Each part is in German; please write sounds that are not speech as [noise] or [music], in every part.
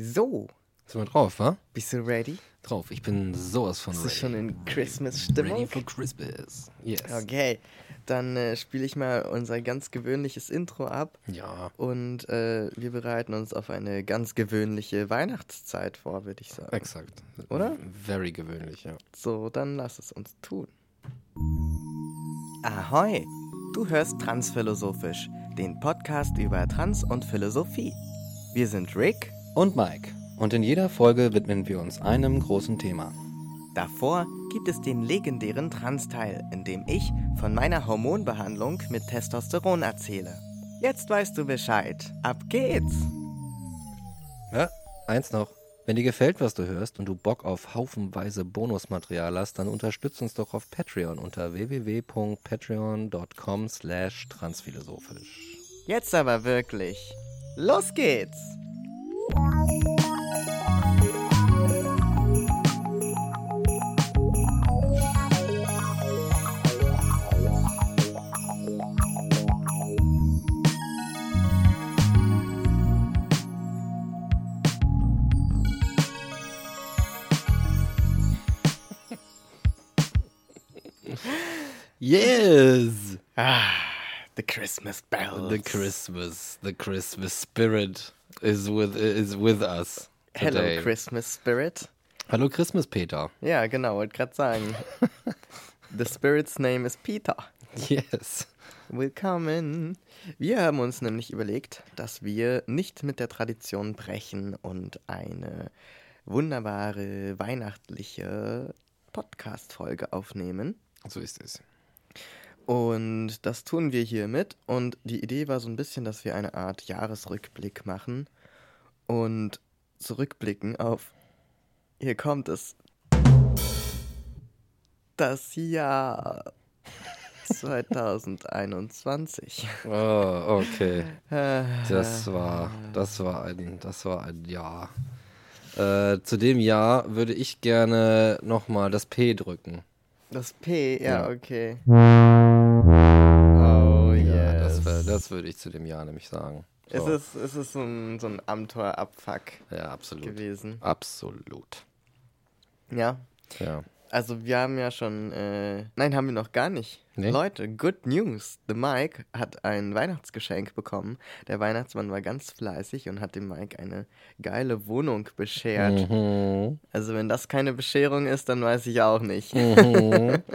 So, Sind wir drauf, wa? bist du ready? Drauf. Ich bin sowas von Bist ready. du schon in Christmas-Stimmung? Ready for Christmas. Yes. Okay, dann äh, spiele ich mal unser ganz gewöhnliches Intro ab Ja, und äh, wir bereiten uns auf eine ganz gewöhnliche Weihnachtszeit vor, würde ich sagen. exakt. Oder? Very gewöhnlich, ja. So, dann lass es uns tun. Ahoi! Du hörst Transphilosophisch, den Podcast über Trans und Philosophie. Wir sind Rick. Und Mike. Und in jeder Folge widmen wir uns einem großen Thema. Davor gibt es den legendären Trans-Teil, in dem ich von meiner Hormonbehandlung mit Testosteron erzähle. Jetzt weißt du Bescheid. Ab geht's! Ja, eins noch. Wenn dir gefällt, was du hörst und du Bock auf haufenweise Bonusmaterial hast, dann unterstütz uns doch auf Patreon unter www.patreon.com slash transphilosophisch. Jetzt aber wirklich. Los geht's! Yes! Ah, the Christmas bells. The Christmas, the Christmas spirit is with is with us Hello, today. Christmas Spirit. Hallo Christmas Peter. Ja, genau, wollte gerade sagen. [laughs] The Spirit's name is Peter. Yes. Willkommen. Wir haben uns nämlich überlegt, dass wir nicht mit der Tradition brechen und eine wunderbare weihnachtliche Podcast-Folge aufnehmen. So ist es. Und das tun wir hiermit. Und die Idee war so ein bisschen, dass wir eine Art Jahresrückblick machen und zurückblicken auf, hier kommt es, das Jahr [laughs] 2021. Oh, okay. [laughs] Das war, das war ein, das war ein Jahr. Äh, zu dem Jahr würde ich gerne nochmal das P drücken. Das P, ja, Ja. okay. Das, würde ich zu dem Jahr nämlich sagen. Es So. ist, es ist so ein, so ein Abenteuerabfuck ja, absolut. gewesen. Absolut. Ja, Ja. Also wir haben ja schon, äh, nein, haben wir noch gar nicht. Nee? Leute, good news. The Mike hat ein Weihnachtsgeschenk bekommen. Der Weihnachtsmann war ganz fleißig und hat dem Mike eine geile Wohnung beschert. Mhm. Also wenn das keine Bescherung ist, dann weiß ich auch nicht. Mhm. [laughs]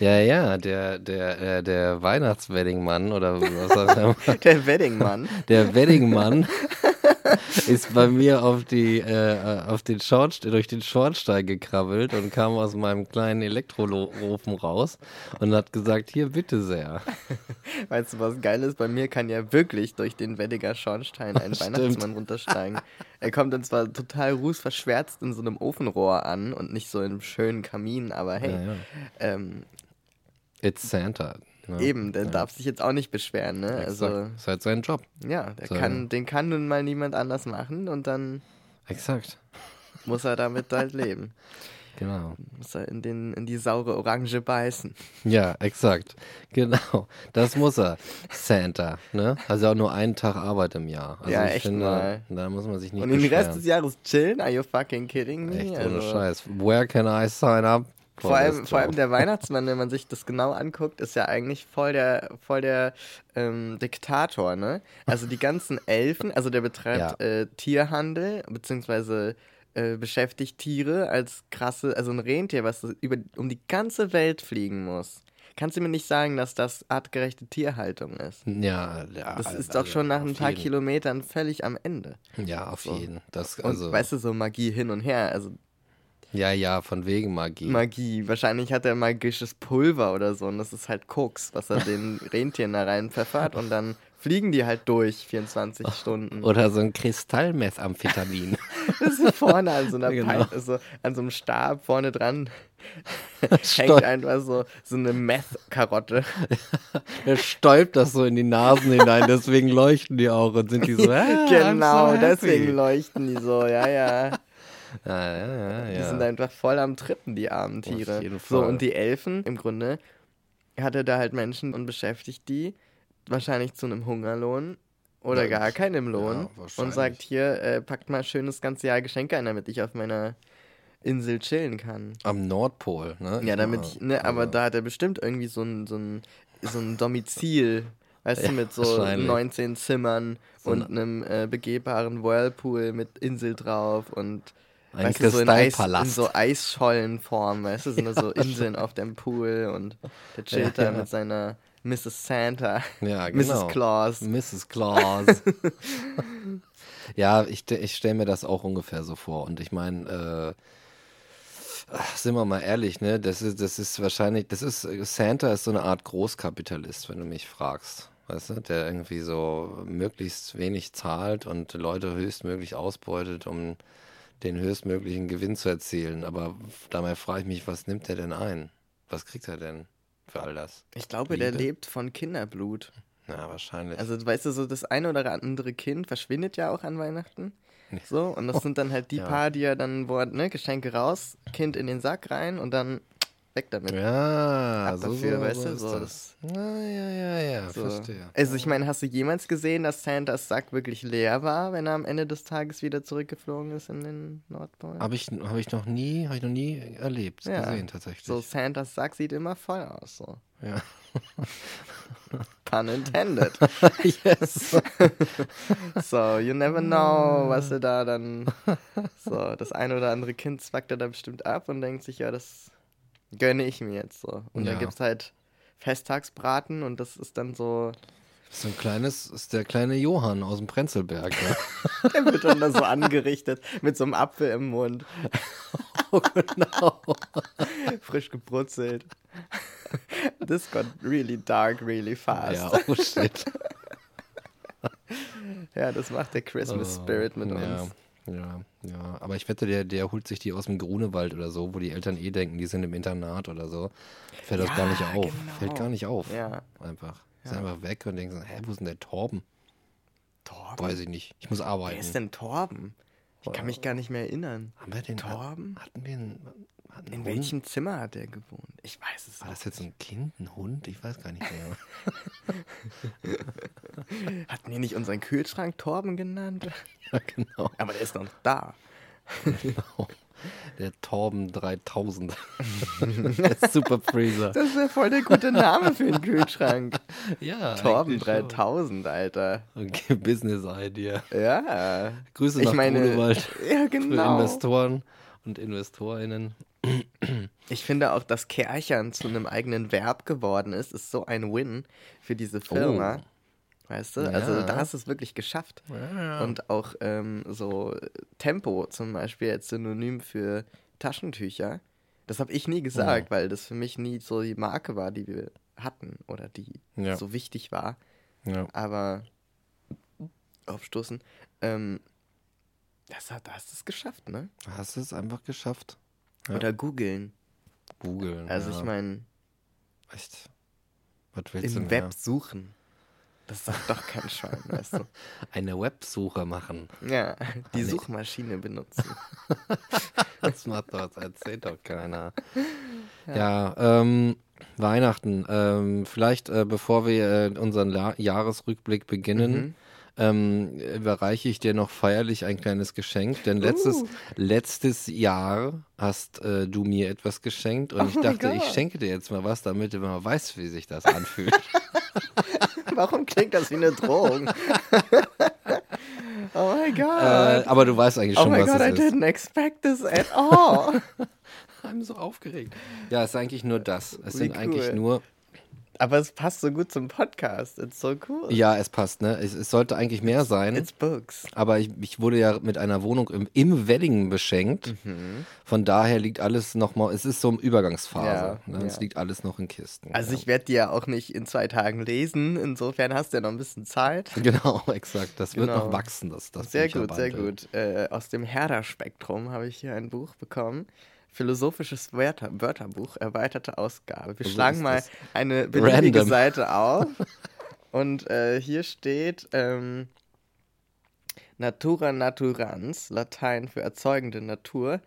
Ja, ja, der, der, äh, der Weihnachtsweddingmann oder was auch immer. [laughs] Der Weddingmann. Der Weddingmann [laughs] [laughs] ist bei mir auf die, äh, auf den Schornstein, durch den Schornstein gekrabbelt und kam aus meinem kleinen Elektroofen raus und hat gesagt, hier bitte sehr. [laughs] Weißt du, was geil ist? Bei mir kann ja wirklich durch den Weddiger Schornstein ein [laughs] Stimmt. Weihnachtsmann runtersteigen. Er kommt dann zwar total rußverschwärzt in so einem Ofenrohr an und nicht so in einem schönen Kamin, aber hey, Ja, ja. Ähm, It's Santa. Ne? eben, der darf sich jetzt auch nicht beschweren, ne? Also, Exakt. Ist halt sein Job. ja, der So. kann, den kann nun mal niemand anders machen und dann Exakt. muss er damit halt leben. Genau. Muss er in, den, in die saure Orange beißen. Ja, exakt. Genau. Das muss er. Santa. Ne? Also auch nur einen Tag Arbeit im Jahr. Also Ja, ich echt finde, mal. da muss man sich nicht und den. Rest des Jahres chillen? Are you fucking kidding me? Echt Also- ohne Scheiß. Where can I sign up? Vor allem, vor allem der Weihnachtsmann, wenn man sich das genau anguckt, ist ja eigentlich voll der, voll der ähm, Diktator, ne? Also die ganzen [laughs] Elfen, also der betreibt Ja. äh, Tierhandel, beziehungsweise äh, beschäftigt Tiere als krasse, also ein Rentier, was so über, um die ganze Welt fliegen muss. Kannst du mir nicht sagen, dass das artgerechte Tierhaltung ist? Ja, ja. Das ist also doch schon nach ein paar jeden. Kilometern völlig am Ende. Ja, auf jeden. Das, Und also, weißt du, so Magie hin und her, also ja, ja, von wegen Magie. Magie. Wahrscheinlich hat er magisches Pulver oder so und das ist halt Koks, was er den [laughs] Rentieren da rein pfeffert und dann fliegen die halt durch 24 Stunden. Oder so ein Kristallmethamphetamin. [laughs] Das ist vorne an so einer [laughs] Genau. Pipe, so, an so einem Stab vorne dran hängt einfach so, so eine Meth-Karotte. er stäubt das so in die Nasen hinein, deswegen leuchten die auch und sind die so, ah, genau, so deswegen leuchten die so, ja, ja. Ja, ja, ja, Die sind einfach voll am Trippen, die armen Tiere. So, und die Elfen, im Grunde, hat er da halt Menschen und beschäftigt die, wahrscheinlich zu einem Hungerlohn, oder Ja, gar keinen im Lohn und sagt, hier, äh, packt mal schön das ganze Jahr Geschenke ein, damit ich auf meiner Insel chillen kann. Am Nordpol, ne? Ja, damit ich, ne, aber da hat er bestimmt irgendwie so ein, so ein, so ein Domizil, weißt du, Ja, mit so wahrscheinlich. 19 Zimmern So und eine- einem äh, begehbaren Whirlpool mit Insel drauf und Ein weißt so in, Eis, in Kristallpalast. so Eisschollenform, weißt du, sind [laughs] da so Inseln auf dem Pool und der chillt Ja, da ja. mit seiner Mrs. Santa, Ja, [laughs] genau. Mrs. Claus. Mrs. [laughs] Claus. ja, ich, ich stelle mir das auch ungefähr so vor. Und ich meine, äh, sind wir mal ehrlich, ne? Das ist, das ist wahrscheinlich, das ist, Santa ist so eine Art Großkapitalist, wenn du mich fragst. Weißt du, der irgendwie so möglichst wenig zahlt und Leute höchstmöglich ausbeutet, um den höchstmöglichen Gewinn zu erzielen. Aber dabei frage ich mich, was nimmt er denn ein? Was kriegt er denn für all das? Ich glaube, der Liebe? lebt von Kinderblut. Ja, wahrscheinlich. Also, weißt du, so das eine oder andere Kind verschwindet ja auch an Weihnachten. So, und das sind dann halt die [laughs] Ja. paar, die ja dann, wo, ne, Geschenke raus, Kind in den Sack rein und dann weg damit. Ja, Ab so, dafür, so, weißt so du, so das. Ja, ja, ja, ja, So. verstehe. Also ich meine, hast du jemals gesehen, dass Santas Sack wirklich leer war, wenn er am Ende des Tages wieder zurückgeflogen ist in den Nordpol? Habe ich, hab ich noch nie, habe ich noch nie erlebt, Ja. gesehen tatsächlich. So, Santas Sack sieht immer voll aus, so. Ja. [laughs] Pun intended. [laughs] yes. [laughs] So, you never know, was er da dann. So, das eine oder andere Kind zwackt er da bestimmt ab und denkt sich, ja, das gönne ich mir jetzt so. Und Ja. dann gibt es halt Festtagsbraten und das ist dann so. So ein kleines, ist der kleine Johann aus dem Prenzlberg. Ne? [laughs] Der wird dann da so angerichtet mit so einem Apfel im Mund. [laughs] oh, genau. Frisch gebrutzelt. This got really dark, really fast. Ja, Ja, oh shit. das macht der Christmas Oh, Spirit mit ja, uns. Ja, ja. Aber ich wette, der, der holt sich die aus dem Grunewald oder so, wo die Eltern eh denken, die sind im Internat oder so. Fällt das Ja, gar nicht auf. genau. Fällt gar nicht auf. Ja. Einfach. Ist einfach weg und denken so, hä, wo ist denn der Torben? Torben? Weiß ich nicht. Ich muss Wer arbeiten. ist denn Torben? Ich kann mich gar nicht mehr erinnern. Haben wir den Torben? Hatten wir einen, hatten In welchem Zimmer hat er gewohnt? Ich weiß es War das nicht. jetzt ein Kind, ein Hund? Ich weiß gar nicht mehr. [laughs] [laughs] Hatten wir nicht unseren Kühlschrank Torben genannt? [laughs] ja, genau. Aber der ist noch da. genau. Der Torben 3000. der Super Freezer. Das ist ja voll der gute Name für einen Kühlschrank. Ja, Torben eigentlich schon. 3000, Alter. Okay, Business Idea. Ja. Grüße Ich nach meine, Grunewald ja für genau. Investoren und InvestorInnen. Ich finde auch, dass Kärchern zu einem eigenen Verb geworden ist, ist so ein Win für diese Firma. Weißt du? Also Ja. da hast du es wirklich geschafft. Ja. Und auch ähm, so Tempo zum Beispiel als Synonym für Taschentücher. Das habe ich nie gesagt, weil das für mich nie so die Marke war, die wir hatten oder die Ja. so wichtig war. ja. Aber aufstoßen. Ähm, das hast du es geschafft, ne? Hast du es einfach geschafft? Ja. Oder googeln. Googeln. Also ja. ich meine, Echt? Was willst du im mehr? Web suchen. Das sagt doch kein Schwein, [laughs] weißt du. Eine Websuche machen. Ja, die nee. Suchmaschine benutzen. [laughs] Das macht doch, das erzählt doch keiner. Ja, ähm, Weihnachten. Ähm, vielleicht, äh, bevor wir äh, unseren La Jahresrückblick beginnen, Mhm. Ähm, überreiche ich dir noch feierlich ein kleines Geschenk. Denn letztes, Uh. letztes Jahr hast äh, du mir etwas geschenkt und Oh ich dachte, ich schenke dir jetzt mal was, damit du mal weißt, wie sich das anfühlt. [laughs] Warum klingt das wie eine Drohung? [laughs] oh my god. äh, aber du weißt eigentlich oh schon, was god, I es ist. didn't expect this at all. [laughs] I'm so aufgeregt. Ja, es ist eigentlich nur das. Es Wie sind eigentlich cool. nur Aber es passt so gut zum Podcast. It's so cool. Ja, es passt, ne? Es, es sollte eigentlich mehr sein. It's books. aber ich, ich wurde ja mit einer Wohnung im, im Wedding beschenkt. Mhm. Von daher liegt alles nochmal, es ist so eine Übergangsphase. Ja, ne? Es ja. liegt alles noch in Kisten. Also ja. ich werde die ja auch nicht in zwei Tagen lesen. Insofern hast du ja noch ein bisschen Zeit. [laughs] Genau, exakt. Das wird Genau. noch wachsen, das, das Sehr gut, sehr gut. Äh, aus dem Herder-Spektrum habe ich hier ein Buch bekommen. Philosophisches Wörter Wörterbuch, erweiterte Ausgabe. Wir schlagen mal eine beliebige Random. Seite auf. [laughs] Und äh, hier steht ähm, Natura naturans, Latein für erzeugende Natur.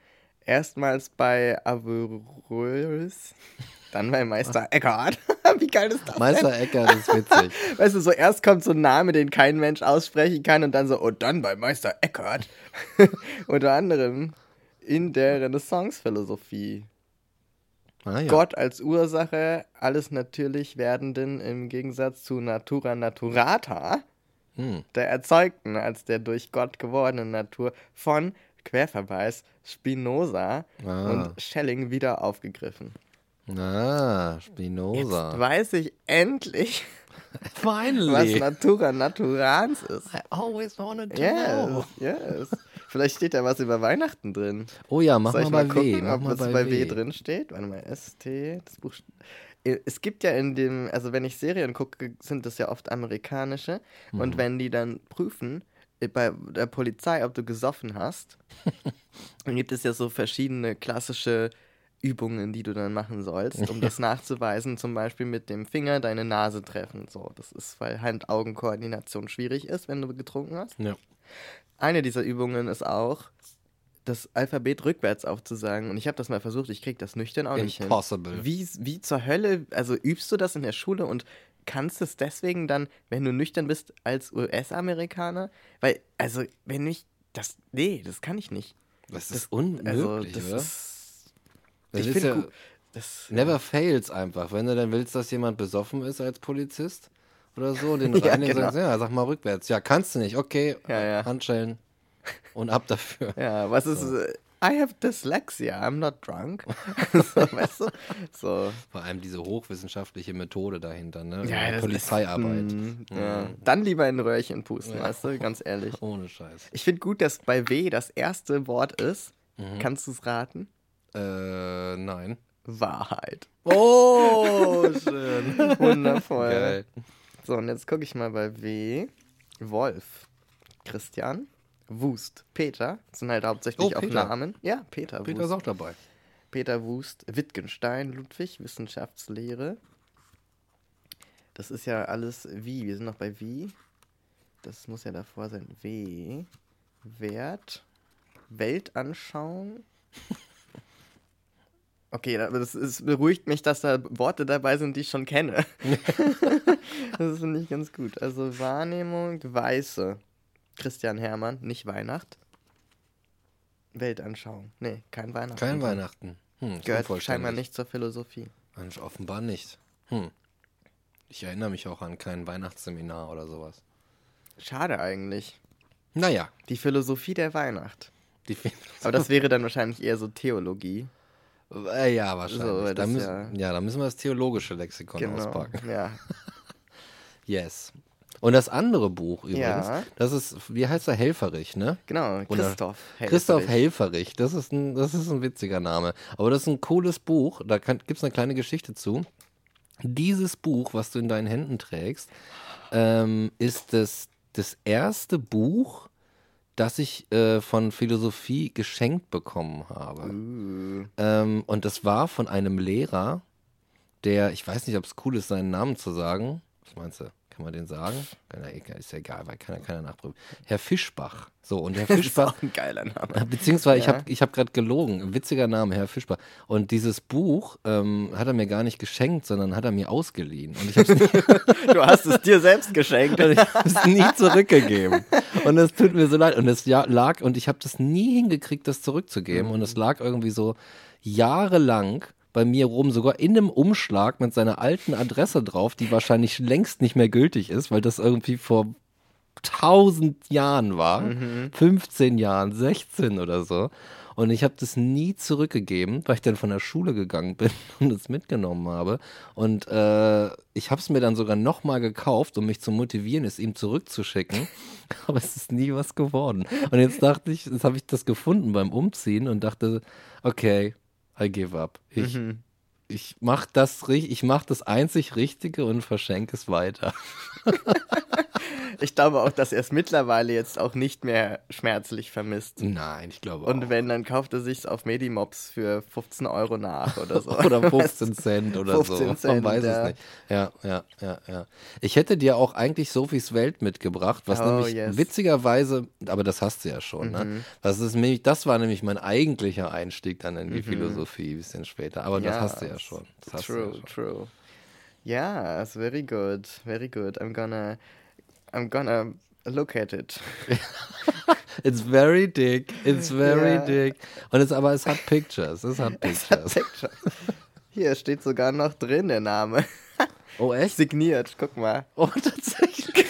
Erstmals bei Averroes, dann bei Meister [laughs] Eckhart. [laughs] Wie geil ist das Meister Eckhart ist witzig. Weißt du, so erst kommt so ein Name, den kein Mensch aussprechen kann und dann so, und dann bei Meister Eckhart. Unter anderem in der Renaissance-Philosophie. Ah, ja. Gott als Ursache alles natürlich Werdenden im Gegensatz zu Natura Naturata, Hm. der Erzeugten als der durch Gott gewordenen Natur von Querverweis Spinoza Ah. und Schelling wieder aufgegriffen. Ah, Jetzt Spinoza. weiß ich endlich, [laughs] was. Natura Naturans ist. I always wanted to Yes, yes. Vielleicht steht da was über Weihnachten drin. Oh ja, mach Soll ich mal mal bei W. gucken, Mach ob mal was bei, bei W W. drin steht? Warte mal, ST, das Buch. Es gibt ja in dem, also wenn ich Serien gucke, sind das ja oft amerikanische. Mhm. Und wenn die dann prüfen, äh, bei der Polizei, ob du gesoffen hast, [laughs] dann gibt es ja so verschiedene klassische Übungen, die du dann machen sollst, um das [laughs] nachzuweisen. Zum Beispiel mit dem Finger deine Nase treffen. So, das ist, weil Hand-Augen-Koordination schwierig ist, wenn du getrunken hast. Ja. Eine dieser Übungen ist auch, das Alphabet rückwärts aufzusagen. Und ich habe das mal versucht, ich krieg das nüchtern auch nicht hin. Impossible. Wie, wie zur Hölle, also übst du das in der Schule und kannst es deswegen dann, wenn du nüchtern bist, als US-Amerikaner? Weil, also, wenn ich, das, nee, das kann ich nicht. Das Das- ist unmöglich, Also, das oder? ist, Das ich ist finde ja- das, Never fails einfach. Wenn du dann willst, dass jemand besoffen ist als Polizist oder so, [laughs] den Ja, reinigen, genau. sagst, ja, sag mal rückwärts. Ja, kannst du nicht. Okay, Ja, ja. Handschellen und ab dafür. ja, was ist, äh, I have dyslexia, I'm not drunk. [laughs] so, weißt du? So. Vor allem diese hochwissenschaftliche Methode dahinter, ne? Ja, das Polizeiarbeit. Ist, mm, ja. Dann lieber in ein Röhrchen pusten, Ja. weißt du, ganz ehrlich. [laughs] Ohne Scheiß. Ich finde gut, dass bei W das erste Wort ist. Mhm. Kannst du es raten? Äh, nein. Wahrheit. Oh, [laughs] schön. Wundervoll. Geil. So, und jetzt gucke ich mal bei W. Wolf. Christian. Wust. Peter. Das sind halt hauptsächlich Oh, auch. Namen. Ja, Peter, Peter Wust. ist auch dabei. Peter Wust. Wittgenstein. Ludwig. Wissenschaftslehre. Das ist ja alles wie. Wir sind noch bei wie. Das muss ja davor sein. W. Wert. Weltanschauung. [laughs] Okay, aber das ist, beruhigt mich, dass da Worte dabei sind, die ich schon kenne. [laughs] das finde ich ganz gut. Also Wahrnehmung, Weiße. Christian Hermann, nicht Weihnacht. Weltanschauung. Nee, kein Weihnachten. Kein Weihnachten. Hm, Gehört scheinbar nicht zur Philosophie. Mensch, offenbar nicht. Hm. Ich erinnere mich auch an kein Weihnachtsseminar oder sowas. Schade eigentlich. Naja, Die Philosophie der Weihnacht. die Aber das wäre dann wahrscheinlich eher so Theologie. Äh, ja, wahrscheinlich. So, da müssen, ja- ja. da müssen wir das theologische Lexikon auspacken. Ja. [laughs] Yes. Und das andere Buch übrigens, Ja. das ist, wie heißt er, Helferich, ne? Genau, Christoph. Christoph Helfferich. Helferich, das ist, ein, das ist ein witziger Name. Aber das ist ein cooles Buch, da gibt es eine kleine Geschichte zu. Dieses Buch, was du in deinen Händen trägst, ähm, ist das, das erste Buch, das ich äh, von Philosophie geschenkt bekommen habe. Uh, Ähm, und das war von einem Lehrer, der, ich weiß nicht, ob es cool ist, seinen Namen zu sagen. Was meinst du? Kann man den sagen? Ist ja egal, weil kann ja keiner nachprüfen. Herr Fischbach. So, und Herr [laughs] Fischbach, ein geiler Name. äh, beziehungsweise ich Ja. habe ich hab gerade gelogen. Witziger Name, Herr Fischbach. Und dieses Buch ähm, hat er mir gar nicht geschenkt, sondern hat er mir ausgeliehen. Und ich habe es [laughs] Du hast es dir selbst geschenkt. [laughs] ich hab's nie zurückgegeben. Und es tut mir so leid. Und es lag, und ich habe das nie hingekriegt, das zurückzugeben. Und es lag irgendwie so jahrelang bei mir rum, sogar in einem Umschlag mit seiner alten Adresse drauf, die wahrscheinlich längst nicht mehr gültig ist, weil das irgendwie vor tausend Jahren war, 15 Jahren, 16 oder so. Und ich habe das nie zurückgegeben, weil ich dann von der Schule gegangen bin [laughs] und es mitgenommen habe. Und äh, ich habe es mir dann sogar nochmal gekauft, um mich zu motivieren, es ihm zurückzuschicken. [laughs] Aber es ist nie was geworden. Und jetzt dachte ich, jetzt habe ich das gefunden beim Umziehen und dachte, okay, I give up. Ich, Mhm. ich mache das, ich mach das einzig Richtige und verschenke es weiter. [laughs] Ich glaube auch, dass er es mittlerweile jetzt auch nicht mehr schmerzlich vermisst. Nein, ich glaube Und auch. wenn, dann kauft er sich auf Medimobs für 15 Euro nach oder so. [laughs] Oder 15 Cent oder 15 so. Man Cent, weiß ja. es nicht. Ja, ja, ja, ja. Ich hätte dir auch eigentlich Sophies Welt mitgebracht, was Oh, nämlich yes. witzigerweise, aber das hast du ja schon, ne? Mhm. Das, ist nämlich, das war nämlich mein eigentlicher Einstieg dann in die Philosophie, ein bisschen später. Aber das Ja, hast du ja schon. Das du ja True, schon. true. Yes, very good, very good. I'm gonna, I'm gonna look at it. [laughs] It's very dick. It's very Ja. dick. Und es, aber es hat Pictures. Es hat [laughs] Es hat Pictures. Pictures. Hier steht sogar noch drin der Name. Oh, echt? Signiert, guck mal. Oh, tatsächlich.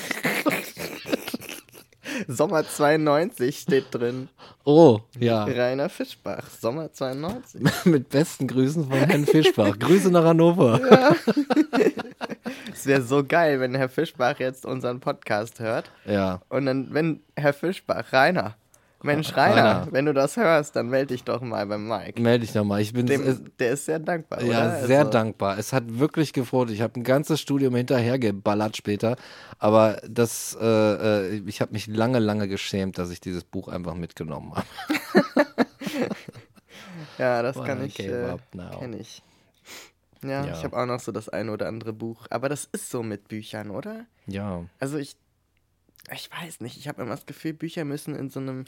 Sommer 92 steht drin. Oh, ja. Rainer Fischbach, Sommer 92. [laughs] Mit besten Grüßen von Herrn Fischbach. Grüße nach Hannover. [laughs] Es wäre so geil, wenn Herr Fischbach jetzt unseren Podcast hört. Ja. Und dann, wenn Herr Fischbach, Rainer, Mensch, Rainer, wenn du das hörst, dann melde dich doch mal beim Mike. Melde dich nochmal. Ich bin Dem, es, der ist sehr dankbar, oder? ja, sehr Also, dankbar. Es hat wirklich gefreut. Ich habe ein ganzes Studium hinterhergeballert später. Aber das, äh, äh, ich habe mich lange, lange geschämt, dass ich dieses Buch einfach mitgenommen habe. [laughs] Ja, das kann ich, äh, up now. kenn ich. Ja, Ja. ich habe auch noch so das eine oder andere Buch. Aber das ist so mit Büchern, oder? Ja. Also ich, ich weiß nicht, ich habe immer das Gefühl, Bücher müssen in so einem,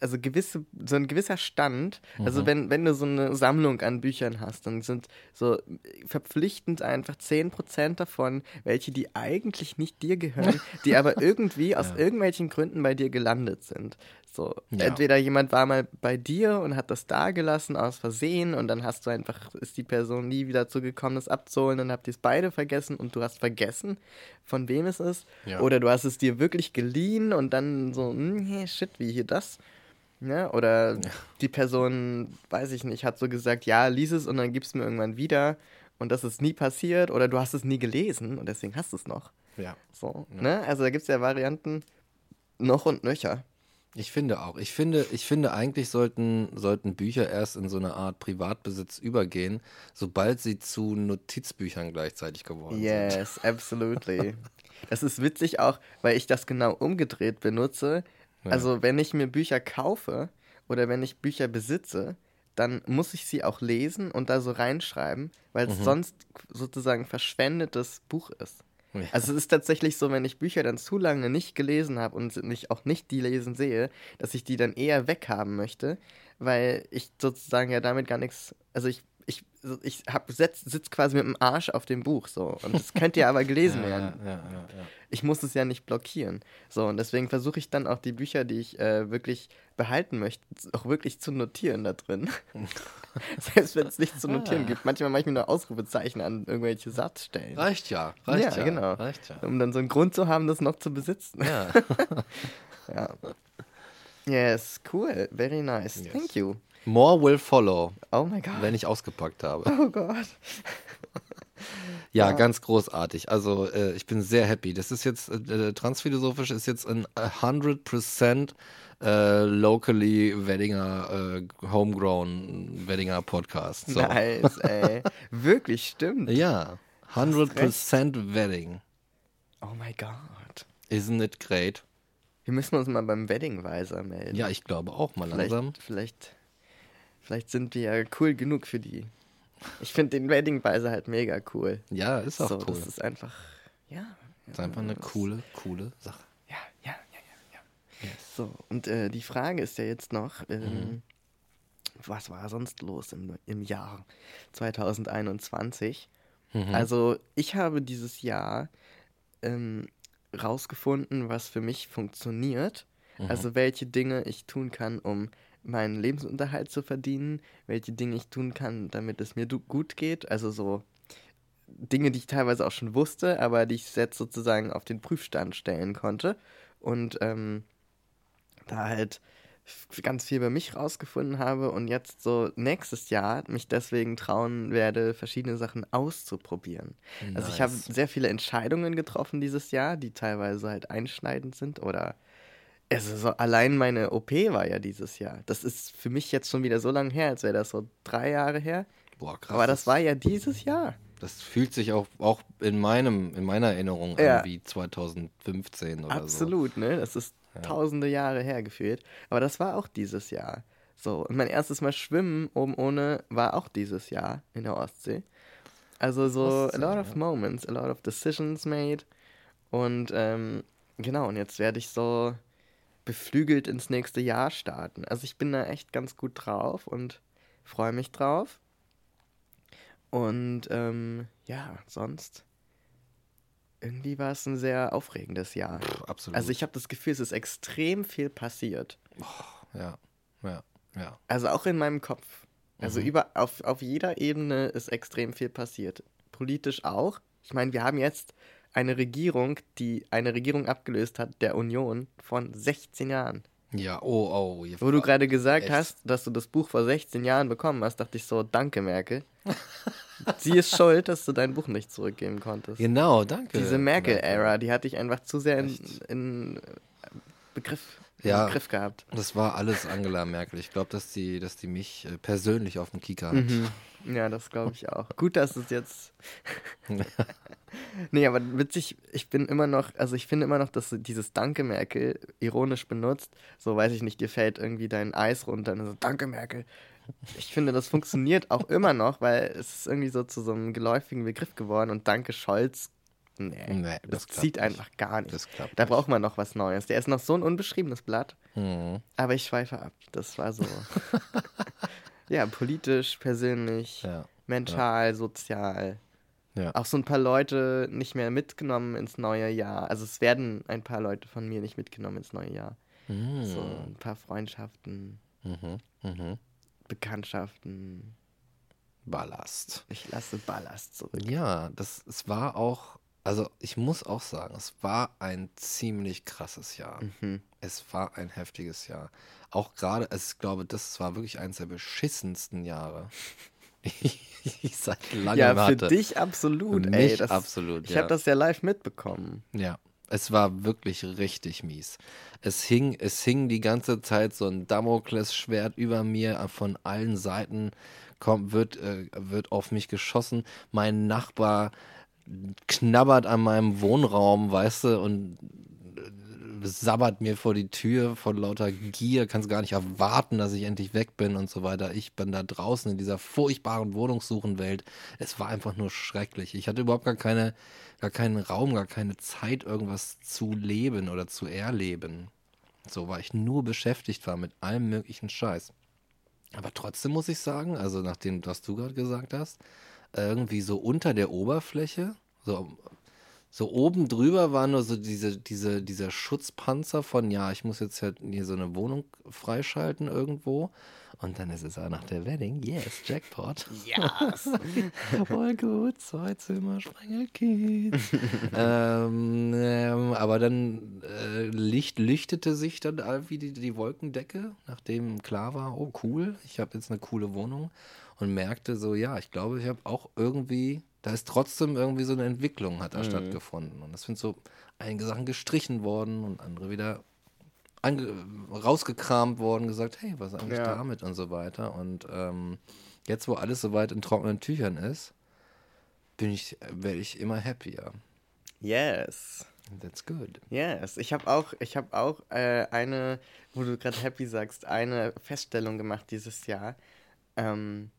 also gewisse, so ein gewisser Stand, also wenn, wenn du so eine Sammlung an Büchern hast, dann sind so verpflichtend einfach 10% davon, welche die eigentlich nicht dir gehören, [laughs] die aber irgendwie aus irgendwelchen Gründen bei dir gelandet sind. So, Ja. entweder jemand war mal bei dir und hat das da gelassen aus Versehen und dann hast du einfach, ist die Person nie wieder dazu gekommen, das abzuholen und habt ihr es beide vergessen und du hast vergessen, von wem es ist. Ja. Oder du hast es dir wirklich geliehen und dann so, hm, hey, shit, wie hier das? Ja, oder die Person, weiß ich nicht, hat so gesagt, ja, lies es und dann gibst du mir irgendwann wieder und das ist nie passiert oder du hast es nie gelesen und deswegen hast du es noch. Ja. So, ne? Also da gibt es ja Varianten noch und nöcher. Ich finde auch. Ich finde, ich finde eigentlich sollten, sollten Bücher erst in so eine Art Privatbesitz übergehen, sobald sie zu Notizbüchern gleichzeitig geworden sind. Yes, absolutely. [laughs] das ist witzig auch, weil ich das genau umgedreht benutze. Also wenn ich mir Bücher kaufe oder wenn ich Bücher besitze, dann muss ich sie auch lesen und da so reinschreiben, weil es sonst sozusagen verschwendetes Buch ist. Ja. Also es ist tatsächlich so, wenn ich Bücher dann zu lange nicht gelesen habe und nicht, auch nicht die lesen sehe, dass ich die dann eher weghaben möchte, weil ich sozusagen ja damit gar nichts, also ich, ich, ich hab, setz, sitz quasi mit dem Arsch auf dem Buch so und das könnte ja aber gelesen [laughs] Ja, werden. ja, ja. Ich muss es ja nicht blockieren. So, und deswegen versuche ich dann auch die Bücher, die ich äh, wirklich behalten möchte, auch wirklich zu notieren da drin. [laughs] Selbst wenn es nichts zu notieren Ah. gibt. Manchmal mache ich mir nur Ausrufezeichen an irgendwelche Satzstellen. Reicht ja, reicht ja. Ja, genau. Reicht ja. Um dann so einen Grund zu haben, das noch zu besitzen. Ja. [laughs] Ja. Yes, cool. Very nice. Yes. Thank you. More will follow, Oh my God. wenn ich ausgepackt habe. Oh Gott. [laughs] Ja, ganz großartig. Also äh, ich bin sehr happy. Das ist jetzt, äh, transphilosophisch ist jetzt ein 100% äh, locally Weddinger, äh, homegrown Weddinger Podcast. So. Nice, ey. [laughs] Wirklich, stimmt. Ja, 100% Wedding. Oh my God. Isn't it great? Wir müssen uns mal beim Weddingweiser melden. Ja, ich glaube auch mal langsam. Vielleicht, vielleicht, sind wir ja cool genug für die. Ich finde den Weddingweiser halt mega cool. Ja, ist auch so, cool. Das ist einfach, ja. ist einfach eine coole, coole Sache. Ja, ja, ja, ja, ja. So, und äh, die Frage ist ja jetzt noch, ähm, Mhm. was war sonst los im, im Jahr 2021? Mhm. Also, ich habe dieses Jahr ähm, rausgefunden, was für mich funktioniert. Mhm. Also, welche Dinge ich tun kann, um meinen Lebensunterhalt zu verdienen, welche Dinge ich tun kann, damit es mir gut geht. Also, so Dinge, die ich teilweise auch schon wusste, aber die ich jetzt sozusagen auf den Prüfstand stellen konnte. Und ähm, da halt ganz viel über mich rausgefunden habe und jetzt so nächstes Jahr mich deswegen trauen werde, verschiedene Sachen auszuprobieren. Also ich habe Nice. sehr viele Entscheidungen getroffen dieses Jahr, die teilweise halt einschneidend sind oder also so allein meine OP war ja dieses Jahr. Das ist für mich jetzt schon wieder so lange her, als wäre das so drei Jahre her. Boah, krass. Aber das war ja dieses Jahr. Das fühlt sich auch, auch in meinem, in meiner Erinnerung Ja. an wie 2015 oder so. Absolut, ne? Das ist tausende Jahre her gefühlt. Aber das war auch dieses Jahr. So, und mein erstes Mal schwimmen oben ohne war auch dieses Jahr in der Ostsee. Also so Ostsee, a lot of ja. moments, a lot of decisions made. Und ähm, genau, und jetzt werde ich so beflügelt ins nächste Jahr starten. Also ich bin da echt ganz gut drauf und freue mich drauf. Und ähm, ja, sonst irgendwie war es ein sehr aufregendes Jahr. Absolut. Also ich habe das Gefühl, es ist extrem viel passiert. ja, ja, ja. Also auch in meinem Kopf. Also Mhm. über, auf, auf jeder Ebene ist extrem viel passiert. Politisch auch. Ich meine, wir haben jetzt eine Regierung, die eine Regierung abgelöst hat, der Union, von 16 Jahren. Ja, oh, oh. Wo du gerade gesagt Echt? hast, dass du das Buch vor 16 Jahren bekommen hast, dachte ich so, danke Merkel. [laughs] Sie ist schuld, dass du dein Buch nicht zurückgeben konntest. Genau, danke. Diese Merkel-Ära, die hatte ich einfach zu sehr in, in Begriff, Ja. im Begriff gehabt. Das war alles Angela Merkel. Ich glaube, dass die, dass die mich äh, persönlich auf dem Kieker hat. Mhm. Ja, das glaube ich auch. Gut, dass es jetzt. [laughs] nee, aber witzig, ich bin immer noch, also ich finde immer noch, dass dieses Danke Merkel ironisch benutzt. So, weiß ich nicht, dir fällt irgendwie dein Eis runter und so, Danke Merkel. Ich finde, das funktioniert auch immer noch, weil es ist irgendwie so zu so einem geläufigen Begriff geworden und Danke Scholz, nee, Nee, das, das zieht nicht. einfach gar nicht. Das klappt Da braucht man noch was Neues. Der ist noch so ein unbeschriebenes Blatt. Mhm. Aber ich schweife ab. Das war so. [laughs] ja, politisch, persönlich, Ja. mental, sozial. Ja. Auch so ein paar Leute nicht mehr mitgenommen ins neue Jahr. Also es werden ein paar Leute von mir nicht mitgenommen ins neue Jahr. Mhm. So ein paar Freundschaften, Mhm. Mhm. Bekanntschaften. Ballast. Ich lasse Ballast zurück. Ja, das, es war auch, also ich muss auch sagen, es war ein ziemlich krasses Jahr. Mhm. Es war ein heftiges Jahr. Auch gerade, also ich glaube, das war wirklich eines der beschissensten Jahre, [laughs] ich seit langem Ja, für hatte. dich absolut, Für ey. mich Das, absolut, Ich ja. habe das ja live mitbekommen. Ja, es war wirklich richtig mies. Es hing, es hing die ganze Zeit so ein Damoklesschwert über mir. äh, Von allen Seiten kommt, wird, äh, wird auf mich geschossen. Mein Nachbar knabbert an meinem Wohnraum, weißt du, und äh, sabbert mir vor die Tür von lauter Gier, kannst gar nicht erwarten, dass ich endlich weg bin und so weiter. Ich bin da draußen in dieser furchtbaren Wohnungssuchenwelt. Es war einfach nur schrecklich. Ich hatte überhaupt gar keine, gar keinen Raum, gar keine Zeit, irgendwas zu leben oder zu erleben. So, weil ich nur beschäftigt war mit allem möglichen Scheiß. Aber trotzdem muss ich sagen, also nach dem, was du gerade gesagt hast, irgendwie so unter der Oberfläche, so, so oben drüber war nur so diese, diese, dieser Schutzpanzer von, ja, ich muss jetzt halt hier so eine Wohnung freischalten irgendwo. Und dann ist es auch nach der Wedding, yes, Jackpot. Yes. [laughs] Voll gut, zwei Zimmer, Sprengelkiez. [laughs] ähm, ähm, aber dann äh, Licht lichtete sich dann irgendwie die, die Wolkendecke, nachdem klar war, oh cool, ich habe jetzt eine coole Wohnung und merkte so, ja, ich glaube, ich habe auch irgendwie, da ist trotzdem irgendwie so eine Entwicklung hat da stattgefunden. Und es sind so einige Sachen gestrichen worden und andere wieder rausgekramt worden, gesagt, hey, was ist eigentlich Ja. damit und so weiter. Und ähm, jetzt, wo alles soweit in trockenen Tüchern ist, bin ich, werde ich immer happier. yes. That's good. Yes, ich habe auch, ich habe auch äh, eine, wo du gerade happy sagst, eine Feststellung gemacht dieses Jahr, ähm,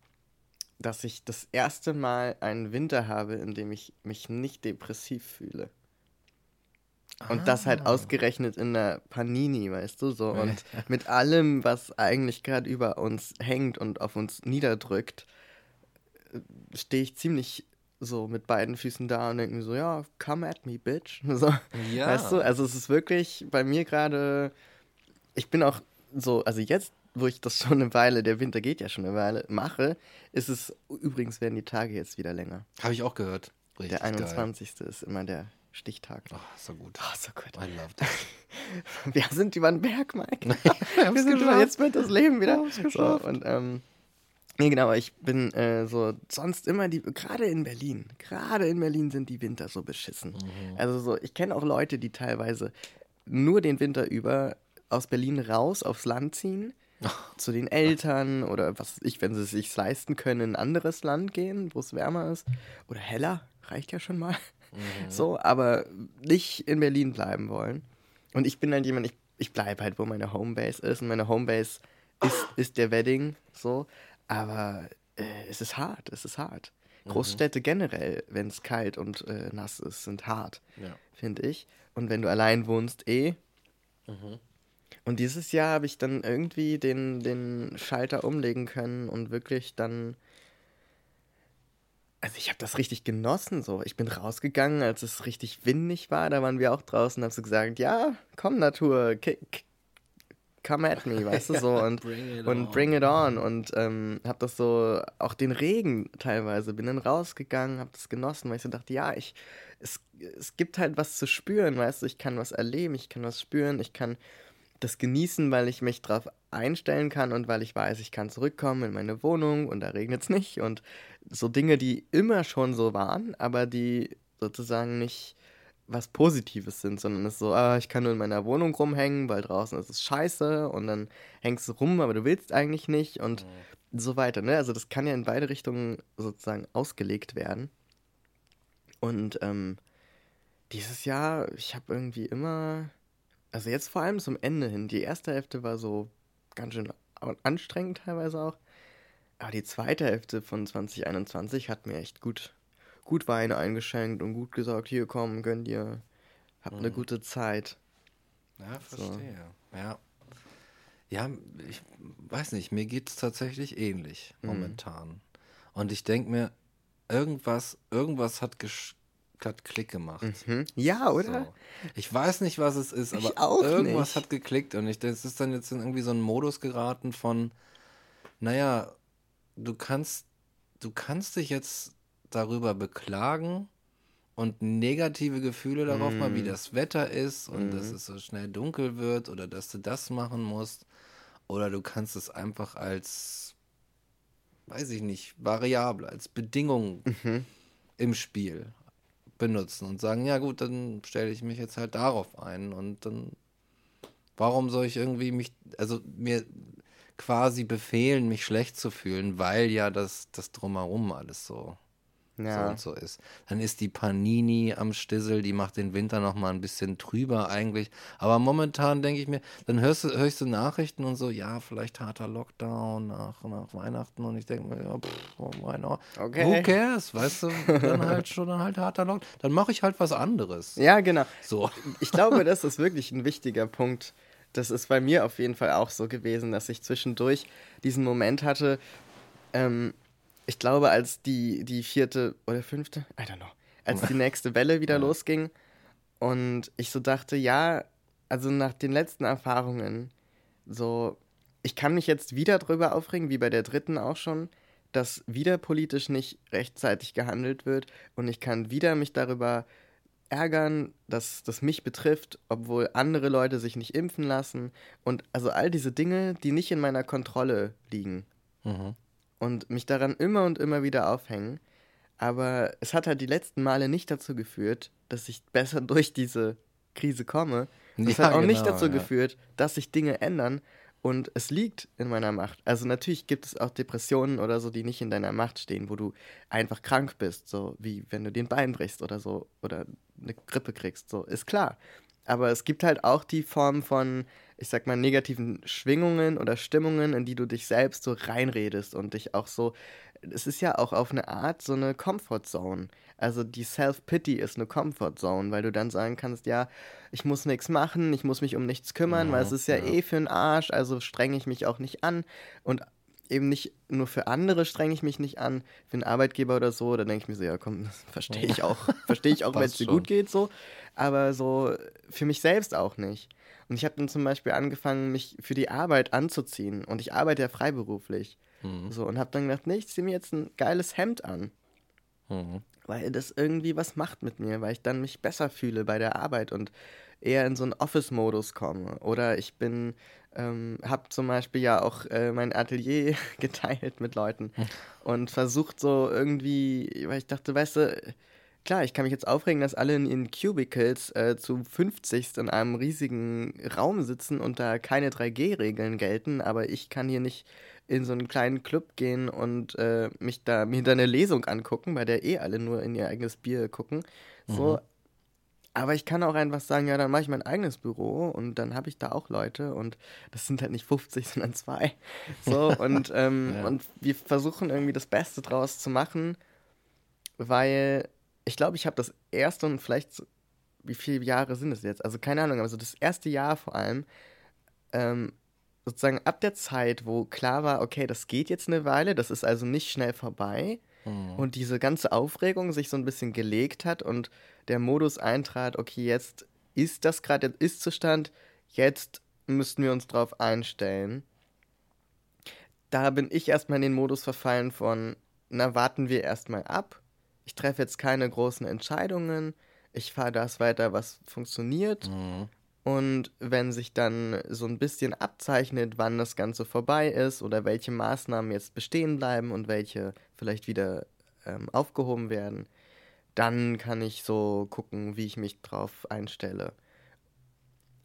dass ich das erste Mal einen Winter habe, in dem ich mich nicht depressiv fühle. Und das halt ausgerechnet in der Panini, weißt du, so. Und [laughs] mit allem, was eigentlich gerade über uns hängt und auf uns niederdrückt, stehe ich ziemlich so mit beiden Füßen da und denke mir so, ja, come at me, bitch. [laughs] So, Ja. Weißt du, also es ist wirklich bei mir gerade, ich bin auch so, also jetzt, wo ich das [laughs] schon eine Weile, der Winter geht ja schon eine Weile, mache, ist es, übrigens werden die Tage jetzt wieder länger. Habe ich auch gehört. Richtig Der geil. 21. ist immer der Stichtag. Oh, so gut. Oh, so gut. I love that. [laughs] Wir sind über den Berg, Mike. [laughs] Wir sind über, jetzt wird das Leben wieder. So, und, ähm, nee, genau, ich bin äh, so sonst immer die, gerade in Berlin, gerade in Berlin sind die Winter so beschissen. Mhm. Also so, ich kenne auch Leute, die teilweise nur den Winter über aus Berlin raus aufs Land ziehen, [laughs] zu den Eltern oder was weiß ich, wenn sie es sich leisten können, in ein anderes Land gehen, wo es wärmer ist oder heller, reicht ja schon mal. So, aber nicht in Berlin bleiben wollen. Und ich bin halt jemand, ich, ich bleibe halt, wo meine Homebase ist. Und meine Homebase ist, ist der Wedding, so. Aber äh, es ist hart, es ist hart. Großstädte generell, wenn es kalt und äh, nass ist, sind hart, Ja. finde ich. Und wenn du allein wohnst, eh. Und dieses Jahr habe ich dann irgendwie den, den Schalter umlegen können und wirklich dann also ich habe das richtig genossen so. Ich bin rausgegangen, als es richtig windig war, da waren wir auch draußen, haben so gesagt, ja, komm Natur, come at me, weißt du so. [laughs] Und bring und bring it on. Und ähm, habe das so auch den Regen teilweise bin dann rausgegangen, habe das genossen, weil ich so dachte, ja, ich es, es gibt halt was zu spüren, weißt du, ich kann was erleben, ich kann was spüren, ich kann das genießen, weil ich mich darauf einstellen kann und weil ich weiß, ich kann zurückkommen in meine Wohnung und da regnet es nicht und so Dinge, die immer schon so waren, aber die sozusagen nicht was Positives sind, sondern es ist so, ah, ich kann nur in meiner Wohnung rumhängen, weil draußen ist es scheiße und dann hängst du rum, aber du willst eigentlich nicht und mhm. so weiter. Ne? Also das kann ja in beide Richtungen sozusagen ausgelegt werden. Und ähm, dieses Jahr, ich habe irgendwie immer, also jetzt vor allem zum Ende hin, die erste Hälfte war so ganz schön anstrengend teilweise auch. Aber die zweite Hälfte von 2021 hat mir echt gut, gut Wein eingeschenkt und gut gesagt, hier komm, gönn dir, hab mhm. eine gute Zeit. Ja, verstehe. So. Ja. Ja, ich weiß nicht, mir geht es tatsächlich ähnlich mhm. momentan. Und ich denke mir, irgendwas, irgendwas hat, hat Klick gemacht. Mhm. Ja, oder? So. Ich weiß nicht, was es ist, aber irgendwas nicht. hat geklickt und ich es ist dann jetzt in irgendwie so einen Modus geraten von, naja, du kannst, du kannst dich jetzt darüber beklagen und negative Gefühle darauf mm. mal, wie mhm. das Wetter ist und mm. dass es so schnell dunkel wird oder dass du das machen musst. Oder du kannst es einfach als, weiß ich nicht, Variable, als Bedingung mhm. im Spiel benutzen und sagen, ja gut, dann stelle ich mich jetzt halt darauf ein und dann, warum soll ich irgendwie mich, also mir quasi befehlen, mich schlecht zu fühlen, weil ja das, das drumherum alles so, ja. so und so ist. Dann ist die Panini am Stissel, die macht den Winter noch mal ein bisschen trüber eigentlich. Aber momentan denke ich mir, dann hörst du, hörst du Nachrichten und so, ja, vielleicht harter Lockdown nach, nach Weihnachten und ich denke mir, ja, pff, oh, okay. who cares, weißt du, dann halt schon halt harter Lockdown. Dann mache ich halt was anderes. Ja, genau. So. Ich glaube, das ist wirklich ein wichtiger Punkt das ist bei mir auf jeden Fall auch so gewesen, dass ich zwischendurch diesen Moment hatte, ähm, ich glaube, als die, die vierte oder fünfte, I don't know, als die [laughs] nächste Welle wieder ja. losging und ich so dachte, ja, also nach den letzten Erfahrungen, so, ich kann mich jetzt wieder drüber aufregen, wie bei der dritten auch schon, dass wieder politisch nicht rechtzeitig gehandelt wird und ich kann wieder mich darüber ärgern, dass das mich betrifft, obwohl andere Leute sich nicht impfen lassen. Und also all diese Dinge, die nicht in meiner Kontrolle liegen. Mhm. Und mich daran immer und immer wieder aufhängen. Aber es hat halt die letzten Male nicht dazu geführt, dass ich besser [laughs] durch diese Krise komme. Es ja, hat auch genau, nicht dazu ja. geführt, dass sich Dinge ändern, und es liegt in meiner Macht. Also natürlich gibt es auch Depressionen oder so, die nicht in deiner Macht stehen, wo du einfach krank bist, so wie wenn du den Bein brichst oder so oder eine Grippe kriegst, so ist klar. Aber es gibt halt auch die Form von, ich sag mal, negativen Schwingungen oder Stimmungen, in die du dich selbst so reinredest und dich auch so es ist ja auch auf eine Art so eine Comfort Zone. Also die Self-Pity ist eine Comfort Zone, weil du dann sagen kannst, ja, ich muss nichts machen, ich muss mich um nichts kümmern, ja, weil es ist ja, ja, eh für den Arsch, also strenge ich mich auch nicht an. Und eben nicht nur für andere strenge ich mich nicht an, für einen Arbeitgeber oder so, da denke ich mir so, ja komm, das verstehe ich auch. [laughs] verstehe ich auch, wenn es dir gut geht so. Aber so für mich selbst auch nicht. Und ich habe dann zum Beispiel angefangen, mich für die Arbeit anzuziehen. Und ich arbeite ja freiberuflich. Mhm. So, und habe dann gedacht, nee, ich ziehe mir jetzt ein geiles Hemd an. Mhm. Weil das irgendwie was macht mit mir, weil ich dann mich besser fühle bei der Arbeit und eher in so einen Office-Modus komme. Oder ich bin, ähm, habe zum Beispiel ja auch äh, mein Atelier [laughs] geteilt mit Leuten hm. und versucht so irgendwie, weil ich dachte, weißt du, klar, ich kann mich jetzt aufregen, dass alle in ihren Cubicles äh, zu 50 in einem riesigen Raum sitzen und da keine 3G-Regeln gelten, aber ich kann hier nicht in so einen kleinen Club gehen und äh, mich da mir da eine Lesung angucken, bei der eh alle nur in ihr eigenes Bier gucken. So. Mhm. Aber ich kann auch einfach sagen, ja, dann mache ich mein eigenes Büro und dann habe ich da auch Leute und das sind halt nicht 50, sondern zwei. [laughs] So, und, ähm, ja. und wir versuchen irgendwie das Beste draus zu machen, weil ich glaube, ich habe das erste und vielleicht, wie viele Jahre sind es jetzt? Also keine Ahnung, aber so das erste Jahr vor allem, ähm, sozusagen ab der Zeit, wo klar war, okay, das geht jetzt eine Weile, das ist also nicht schnell vorbei, mhm. und diese ganze Aufregung sich so ein bisschen gelegt hat und der Modus eintrat, okay, jetzt ist das gerade der Ist-Zustand, jetzt müssten wir uns drauf einstellen. Da bin ich erstmal in den Modus verfallen von, na, warten wir erstmal ab. Ich treffe jetzt keine großen Entscheidungen. Ich fahre das weiter, was funktioniert. Mhm. Und wenn sich dann so ein bisschen abzeichnet, wann das Ganze vorbei ist oder welche Maßnahmen jetzt bestehen bleiben und welche vielleicht wieder ähm, aufgehoben werden, dann kann ich so gucken, wie ich mich drauf einstelle.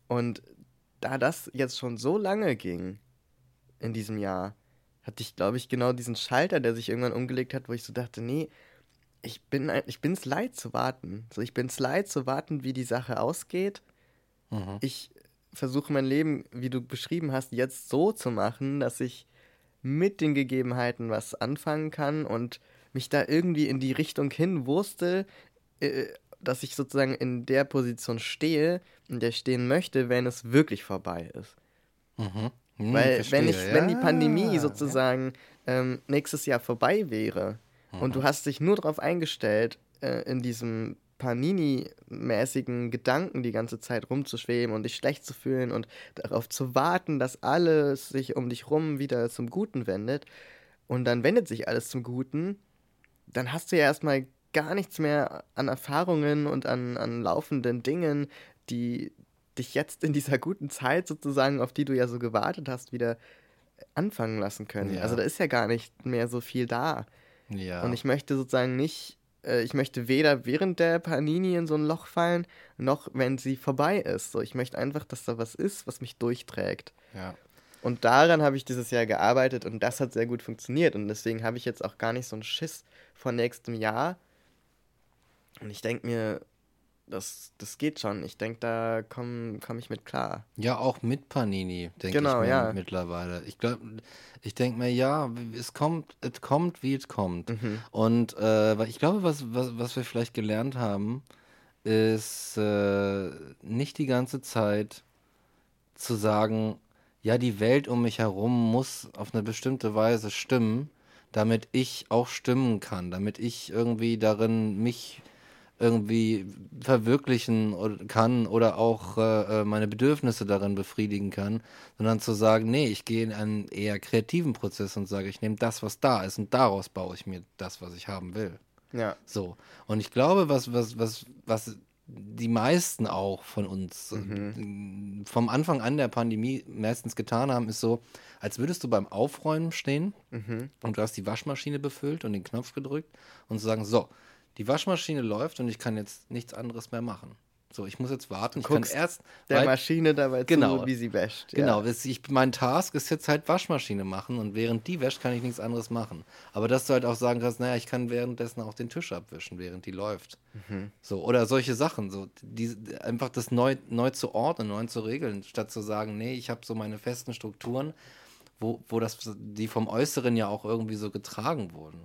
Und da das jetzt schon so lange ging in diesem Jahr, hatte ich, glaube ich, genau diesen Schalter, der sich irgendwann umgelegt hat, wo ich so dachte, nee, ich bin ich bin's leid zu warten. So, ich bin's leid zu warten, wie die Sache ausgeht Mhm. Ich versuche mein Leben, wie du beschrieben hast, jetzt so zu machen, dass ich mit den Gegebenheiten was anfangen kann und mich da irgendwie in die Richtung hin wurste, äh, dass ich sozusagen in der Position stehe, in der ich stehen möchte, wenn es wirklich vorbei ist. Mhm. Hm, Weil wenn ich, ja. wenn die Pandemie sozusagen ja. ähm, nächstes Jahr vorbei wäre mhm. und du hast dich nur darauf eingestellt, äh, in diesem Panini-mäßigen Gedanken die ganze Zeit rumzuschweben und dich schlecht zu fühlen und darauf zu warten, dass alles sich um dich rum wieder zum Guten wendet. Und dann wendet sich alles zum Guten. Dann hast du ja erstmal gar nichts mehr an Erfahrungen und an, an laufenden Dingen, die dich jetzt in dieser guten Zeit sozusagen, auf die du ja so gewartet hast, wieder anfangen lassen können. Ja. Also da ist ja gar nicht mehr so viel da. Ja. Und ich möchte sozusagen nicht äh, ich möchte weder während der Panini in so ein Loch fallen, noch wenn sie vorbei ist. So, ich möchte einfach, dass da was ist, was mich durchträgt. Ja. Und daran habe ich dieses Jahr gearbeitet und das hat sehr gut funktioniert. Und deswegen habe ich jetzt auch gar nicht so einen Schiss vor nächstem Jahr. Und ich denke mir, das, das geht schon. Ich denke, da komme komm ich mit klar. Ja, auch mit Panini, denke genau, ich mir ja. mittlerweile. Ich glaube, ich denke mir, ja, es kommt, es kommt, wie es kommt. Mhm. Und äh, ich glaube, was, was, was wir vielleicht gelernt haben, ist äh, nicht die ganze Zeit zu sagen, ja, die Welt um mich herum muss auf eine bestimmte Weise stimmen, damit ich auch stimmen kann, damit ich irgendwie darin mich irgendwie verwirklichen kann oder auch äh, äh, meine Bedürfnisse darin befriedigen kann, sondern zu sagen, nee, ich gehe in einen eher kreativen Prozess und sage, ich nehme das, was da ist und daraus baue ich mir das, was ich haben will. Ja. So. Und ich glaube, was, was, was, was die meisten auch von uns mhm. vom Anfang an der Pandemie meistens getan haben, ist so, als würdest du beim Aufräumen stehen mhm. und du hast die Waschmaschine befüllt und den Knopf gedrückt und zu sagen, so, die Waschmaschine läuft und ich kann jetzt nichts anderes mehr machen. So, ich muss jetzt warten. Ich kann erst der Maschine dabei genau, zu, wie sie wäscht. Genau, ja. ich, mein Task ist jetzt halt Waschmaschine machen und während die wäscht, kann ich nichts anderes machen. Aber dass du halt auch sagen kannst, naja, ich kann währenddessen auch den Tisch abwischen, während die läuft. Mhm. So, oder solche Sachen, so die, einfach das neu, neu zu ordnen, neu zu regeln, statt zu sagen, nee, ich habe so meine festen Strukturen, wo, wo das, die vom Äußeren ja auch irgendwie so getragen wurden.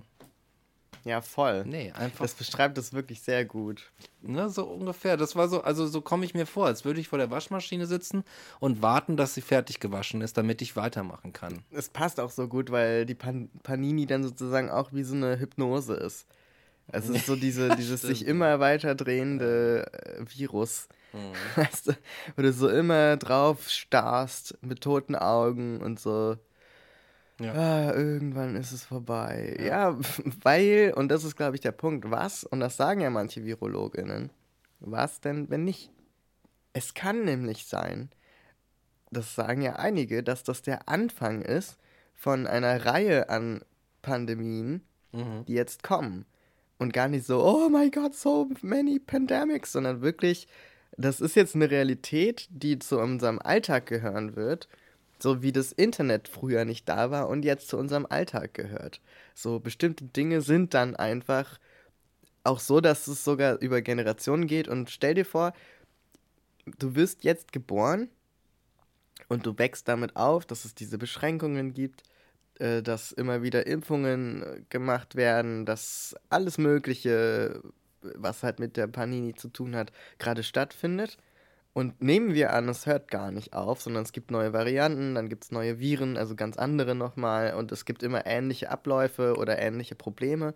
Ja, voll. Nee, einfach. Das beschreibt es wirklich sehr gut. Ne, so ungefähr. Das war so, also so komme ich mir vor, als würde ich vor der Waschmaschine sitzen und warten, dass sie fertig gewaschen ist, damit ich weitermachen kann. Es passt auch so gut, weil die Pan Panini dann sozusagen auch wie so eine Hypnose ist. Es ist so diese, [laughs] dieses sich immer weiter drehende äh, Virus. Mhm. [laughs] Weißt du, wo du so immer drauf starrst mit toten Augen und so ja. Ah, irgendwann ist es vorbei. Ja. ja, [laughs] weil, und das ist, glaube ich, der Punkt, was, und das sagen ja manche Virologinnen, was denn, wenn nicht? Es kann nämlich sein, das sagen ja einige, dass das der Anfang ist von einer Reihe an Pandemien, mhm. die jetzt kommen. Und gar nicht so, oh my God, so many pandemics, sondern wirklich, das ist jetzt eine Realität, die zu unserem Alltag gehören wird so wie das Internet früher nicht da war und jetzt zu unserem Alltag gehört. So bestimmte Dinge sind dann einfach auch so, dass es sogar über Generationen geht. Und stell dir vor, du wirst jetzt geboren und du wächst damit auf, dass es diese Beschränkungen gibt, äh, dass immer wieder Impfungen äh, gemacht werden, dass alles Mögliche, was halt mit der Panini zu tun hat, gerade stattfindet. Und nehmen wir an, es hört gar nicht auf, sondern es gibt neue Varianten, dann gibt es neue Viren, also ganz andere nochmal. Und es gibt immer ähnliche Abläufe oder ähnliche Probleme.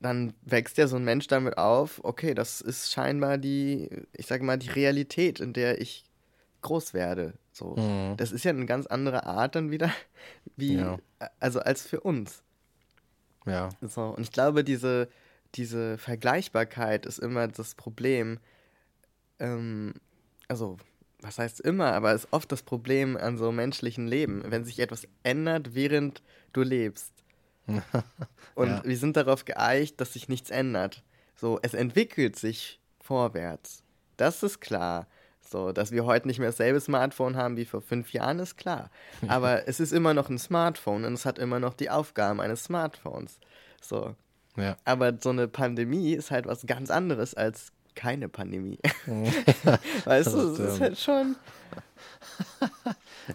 dann wächst ja so ein Mensch damit auf, okay, das ist scheinbar die, ich sage mal, die Realität, in der ich groß werde. So. Mhm. Das ist ja eine ganz andere Art dann wieder, [laughs] wie, Ja. also als für uns. Ja. So, und ich glaube, diese, diese Vergleichbarkeit ist immer das Problem. Ähm, also, was heißt immer, aber ist oft das Problem an so menschlichen Leben, wenn sich etwas ändert, während du lebst. [laughs] Und Ja. wir sind darauf geeicht, dass sich nichts ändert. So, es entwickelt sich vorwärts. Das ist klar. So, dass wir heute nicht mehr dasselbe Smartphone haben wie vor fünf Jahren, ist klar. Aber es ist immer noch ein Smartphone und es hat immer noch die Aufgaben eines Smartphones. So. Ja. Aber so eine Pandemie ist halt was ganz anderes als keine Pandemie. [laughs] [laughs] weißt du, es ist halt schon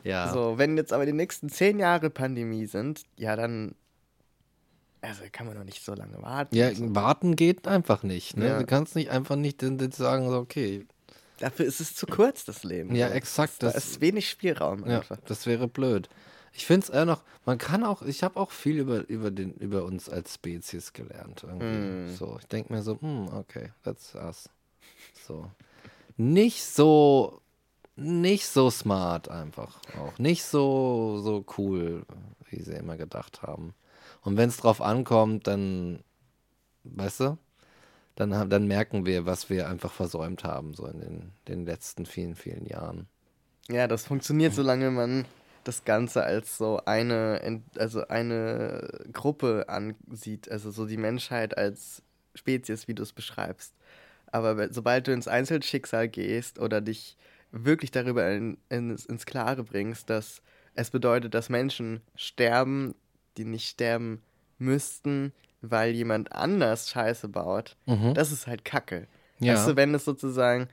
Ja. so. Wenn jetzt aber die nächsten zehn Jahre Pandemie sind, ja, dann. Also kann man doch nicht so lange warten. Ja, so. warten geht einfach nicht. Ne? Ja. Du kannst nicht einfach nicht sagen, so, okay, Dafür ist es zu kurz, das Leben. Ja, so. exakt, Da das- ist wenig Spielraum ja, einfach. das wäre blöd. Ich finde es eher noch, man kann auch, ich habe auch viel über, über, den, über uns als Spezies gelernt. Irgendwie. Mm. So, ich denke mir so, hm, okay, that's us. So. Nicht so, nicht so smart einfach auch. Nicht so, so cool, wie sie immer gedacht haben. Und wenn es drauf ankommt, dann, weißt du, dann, haben- dann merken wir, was wir einfach versäumt haben, so in den, den letzten vielen, vielen Jahren. Ja, das funktioniert, solange man das Ganze als so eine, also eine Gruppe ansieht, also so die Menschheit als Spezies, wie du es beschreibst. Aber sobald du ins Einzelschicksal gehst oder dich wirklich darüber in, ins, ins Klare bringst, dass es bedeutet, dass Menschen sterben, die nicht sterben müssten, weil jemand anders Scheiße baut, Mhm. das ist halt Kacke. Ja. Du, wenn es sozusagen,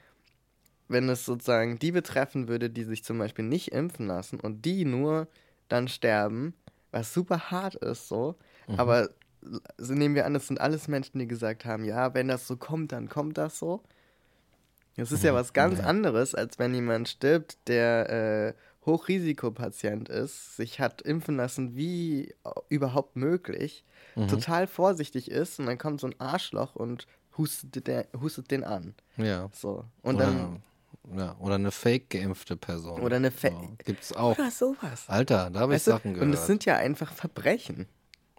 wenn es sozusagen die betreffen würde, die sich zum Beispiel nicht impfen lassen und die nur dann sterben, was super hart ist so, Mhm. aber so nehmen wir an, das sind alles Menschen, die gesagt haben, ja, wenn das so kommt, dann kommt das so. Das ist ja was ganz Mhm. Anderes, als wenn jemand stirbt, der äh, Hochrisikopatient ist, sich hat impfen lassen, wie überhaupt möglich, Mhm. total vorsichtig ist und dann kommt so ein Arschloch und hustet, der, hustet den an. Ja. So. Und dann. Ja, oder eine fake geimpfte Person. Oder eine Fa- so, Gibt's auch. Oder sowas. Alter, da habe ich Weißt du? Sachen gehört. Und es sind ja einfach Verbrechen.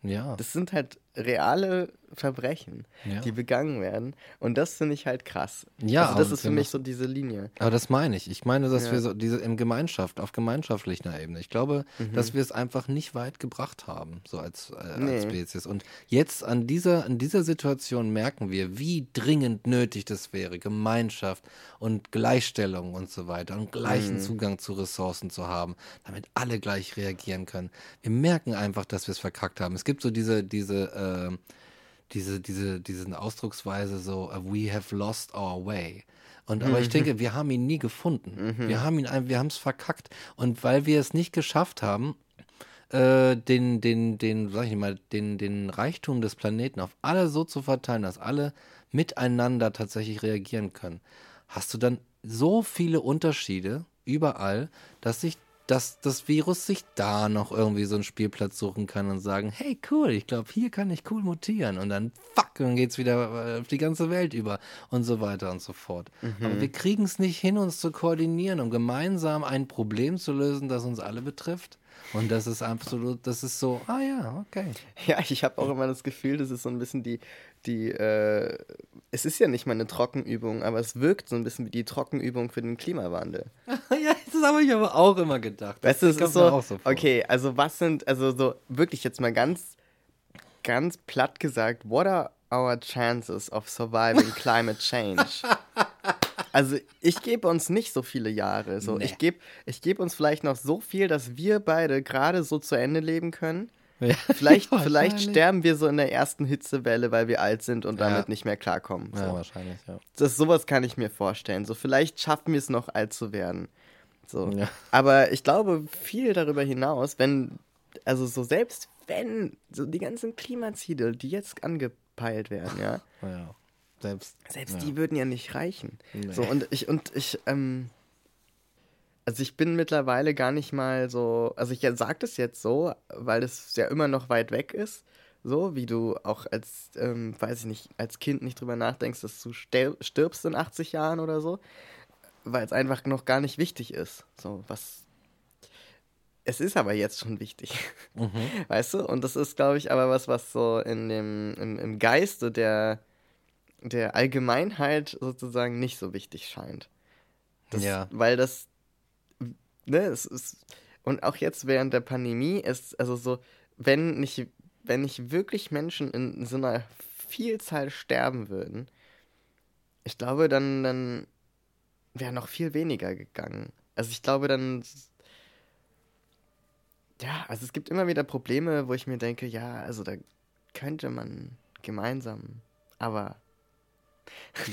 ja. Das sind halt reale Verbrechen, Ja. die begangen werden. Und das finde ich halt krass. Ja, also das ist für mich so diese Linie. Aber das meine ich. Ich meine, dass Ja. wir so diese in Gemeinschaft, auf gemeinschaftlicher Ebene. Ich glaube, Mhm. dass wir es einfach nicht weit gebracht haben, so als, äh, Nee. als Spezies. Und jetzt an dieser, an dieser Situation merken wir, wie dringend nötig das wäre, Gemeinschaft und Gleichstellung und so weiter und gleichen Mhm. Zugang zu Ressourcen zu haben, damit alle gleich reagieren können. Wir merken einfach, dass wir es verkackt haben. Es gibt so diese, diese, äh, diese, diese, diesen Ausdrucksweise so, uh, we have lost our way. Und aber ich denke, wir haben ihn nie gefunden. Wir haben ihn, wir haben es verkackt. Und weil wir es nicht geschafft haben, äh, den, den, den, sag ich mal, den, den Reichtum des Planeten auf alle so zu verteilen, dass alle miteinander tatsächlich reagieren können, hast du dann so viele Unterschiede überall, dass sich dass das Virus sich da noch irgendwie so einen Spielplatz suchen kann und sagen, hey cool, ich glaube, hier kann ich cool mutieren und dann fuck, dann geht's wieder äh, auf die ganze Welt über und so weiter und so fort. Aber wir kriegen es nicht hin, uns zu koordinieren, um gemeinsam ein Problem zu lösen, das uns alle betrifft. Und das ist absolut, das ist so, ah ja, okay. Ja, ich habe auch immer das Gefühl, das ist so ein bisschen die, die, äh, es ist ja nicht mal eine Trockenübung, aber es wirkt so ein bisschen wie die Trockenübung für den Klimawandel. [laughs] ja, das habe ich aber auch immer gedacht. Weißt du, kommt ist so, vor. okay, also was sind, also so wirklich jetzt mal ganz, ganz platt gesagt, what are our chances of surviving climate change? [laughs] Also ich gebe uns nicht so viele Jahre. So. Nee. Ich gebe ich geb uns vielleicht noch so viel, dass wir beide gerade so zu Ende leben können. Ja, [laughs] Vielleicht, vielleicht sterben wir so in der ersten Hitzewelle, weil wir alt sind und Ja. damit nicht mehr klarkommen. So. Ja, wahrscheinlich, ja. Das, sowas kann ich mir vorstellen. So, vielleicht schaffen wir es noch alt zu werden. So. Aber ich glaube, viel darüber hinaus, wenn, also so selbst wenn, so die ganzen Klimaziele, die jetzt angepeilt werden, ja, ja. Selbst, selbst ja. die würden ja nicht reichen. Nee. So, und ich, und ich, ähm, also ich bin mittlerweile gar nicht mal so, also ich sage das jetzt so, weil es ja immer noch weit weg ist. so wie du auch als, ähm, weiß ich nicht, als Kind nicht drüber nachdenkst, dass du stirbst in 80 Jahren oder so, weil es einfach noch gar nicht wichtig ist. So, was. Es ist aber jetzt schon wichtig. Mhm. [laughs] Weißt du? Und das ist, glaube ich, aber was, was so in dem, im, im Geiste der, der Allgemeinheit sozusagen nicht so wichtig scheint. Das, ja. Weil das, ne, es ist, und auch jetzt während der Pandemie ist, also so, wenn nicht, wenn nicht wirklich Menschen in so einer Vielzahl sterben würden, ich glaube, dann, dann wäre noch viel weniger gegangen. Also ich glaube, dann, ja, also es gibt immer wieder Probleme, wo ich mir denke, ja, also da könnte man gemeinsam, aber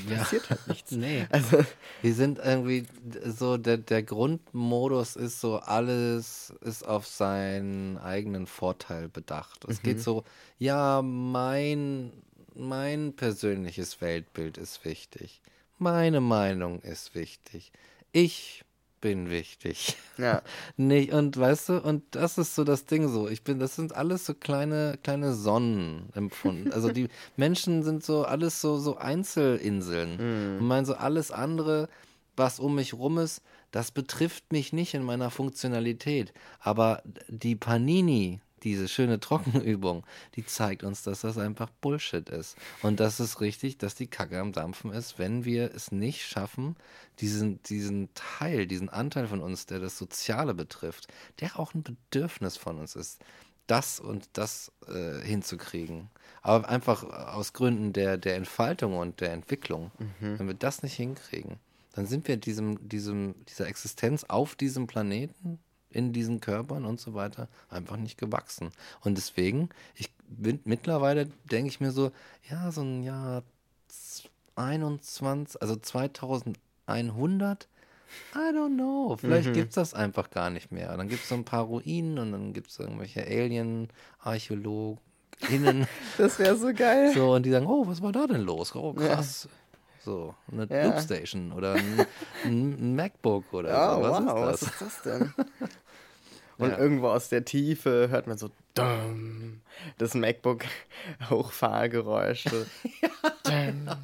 ja. passiert halt nichts. [laughs] nee. Also, wir sind irgendwie so, der, der Grundmodus ist so, alles ist auf seinen eigenen Vorteil bedacht. Es mhm. geht so, ja, mein, mein persönliches Weltbild ist wichtig. Meine Meinung ist wichtig. Ich bin wichtig. Ja. [laughs] Nicht, und weißt du, und das ist so das Ding so. Ich bin, das sind alles so kleine, kleine Sonnen empfunden. Also die [laughs] Menschen sind so alles so, so Einzelinseln. Mm. Und meinen so alles andere, was um mich rum ist, das betrifft mich nicht in meiner Funktionalität. Aber die Panini, diese schöne [laughs] Trockenübung, die zeigt uns, dass das einfach Bullshit ist. Und dass es richtig, dass die Kacke am Dampfen ist, wenn wir es nicht schaffen, diesen, diesen Teil, diesen Anteil von uns, der das Soziale betrifft, der auch ein Bedürfnis von uns ist, das und das äh, hinzukriegen. Aber einfach aus Gründen der, der Entfaltung und der Entwicklung. Mhm. Wenn wir das nicht hinkriegen, dann sind wir diesem, diesem, dieser Existenz auf diesem Planeten in diesen Körpern und so weiter einfach nicht gewachsen. Und deswegen, ich bin mittlerweile, denke ich mir so, ja, so ein Jahr 21, also 2100, I don't know. Vielleicht mhm. gibt es das einfach gar nicht mehr. Dann gibt es so ein paar Ruinen und dann gibt es irgendwelche Alien-Archäologinnen. [laughs] das wäre so geil. So, und die sagen, oh, was war da denn los? Oh, krass. Ja. So, eine ja. Loopstation oder ein, ein, MacBook oder oh, so. Was wow, ist das? was ist das denn? [laughs] Und ja. irgendwo aus der Tiefe hört man so das MacBook [laughs] Hochfahrgeräusch. [laughs] ja.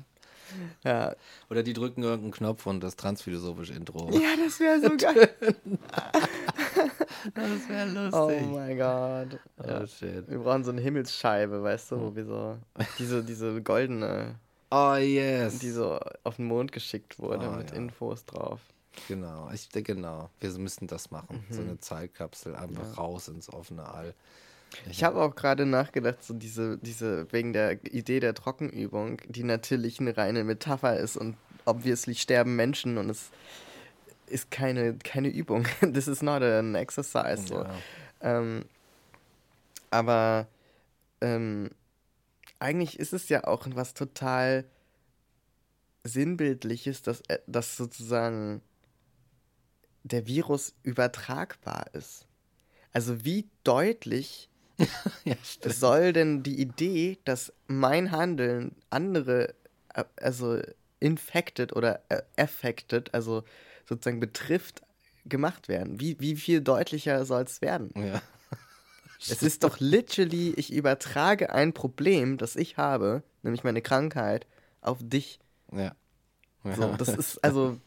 ja. Oder die drücken irgendeinen Knopf und das transphilosophische Intro. Ja, das wäre so geil. das wäre lustig. Oh mein Gott. Oh, shit. Wir brauchen so eine Himmelsscheibe, weißt du, wo wir so diese, diese goldene Oh yes. Die so auf den Mond geschickt wurde oh, mit ja. Infos drauf. Genau, ich denke genau. Wir müssen das machen. Mhm. So eine Zeitkapsel einfach ja. raus ins offene All. Ich habe auch gerade nachgedacht, so diese, diese, wegen der Idee der Trockenübung, die natürlich eine reine Metapher ist und obviously sterben Menschen und es ist keine, keine Übung. [laughs] This is not an exercise. So. Ja. Ähm, aber ähm, eigentlich ist es ja auch was total Sinnbildliches, dass, äh, dass sozusagen der Virus übertragbar ist. Also wie deutlich [laughs] ja, soll denn die Idee, dass mein Handeln andere, äh, also infected oder äh, affected, also sozusagen betrifft, gemacht werden? Wie, wie viel deutlicher soll es werden? Ja. Es ist doch literally, ich übertrage ein Problem, das ich habe, nämlich meine Krankheit, auf dich. Ja. So, das ist also,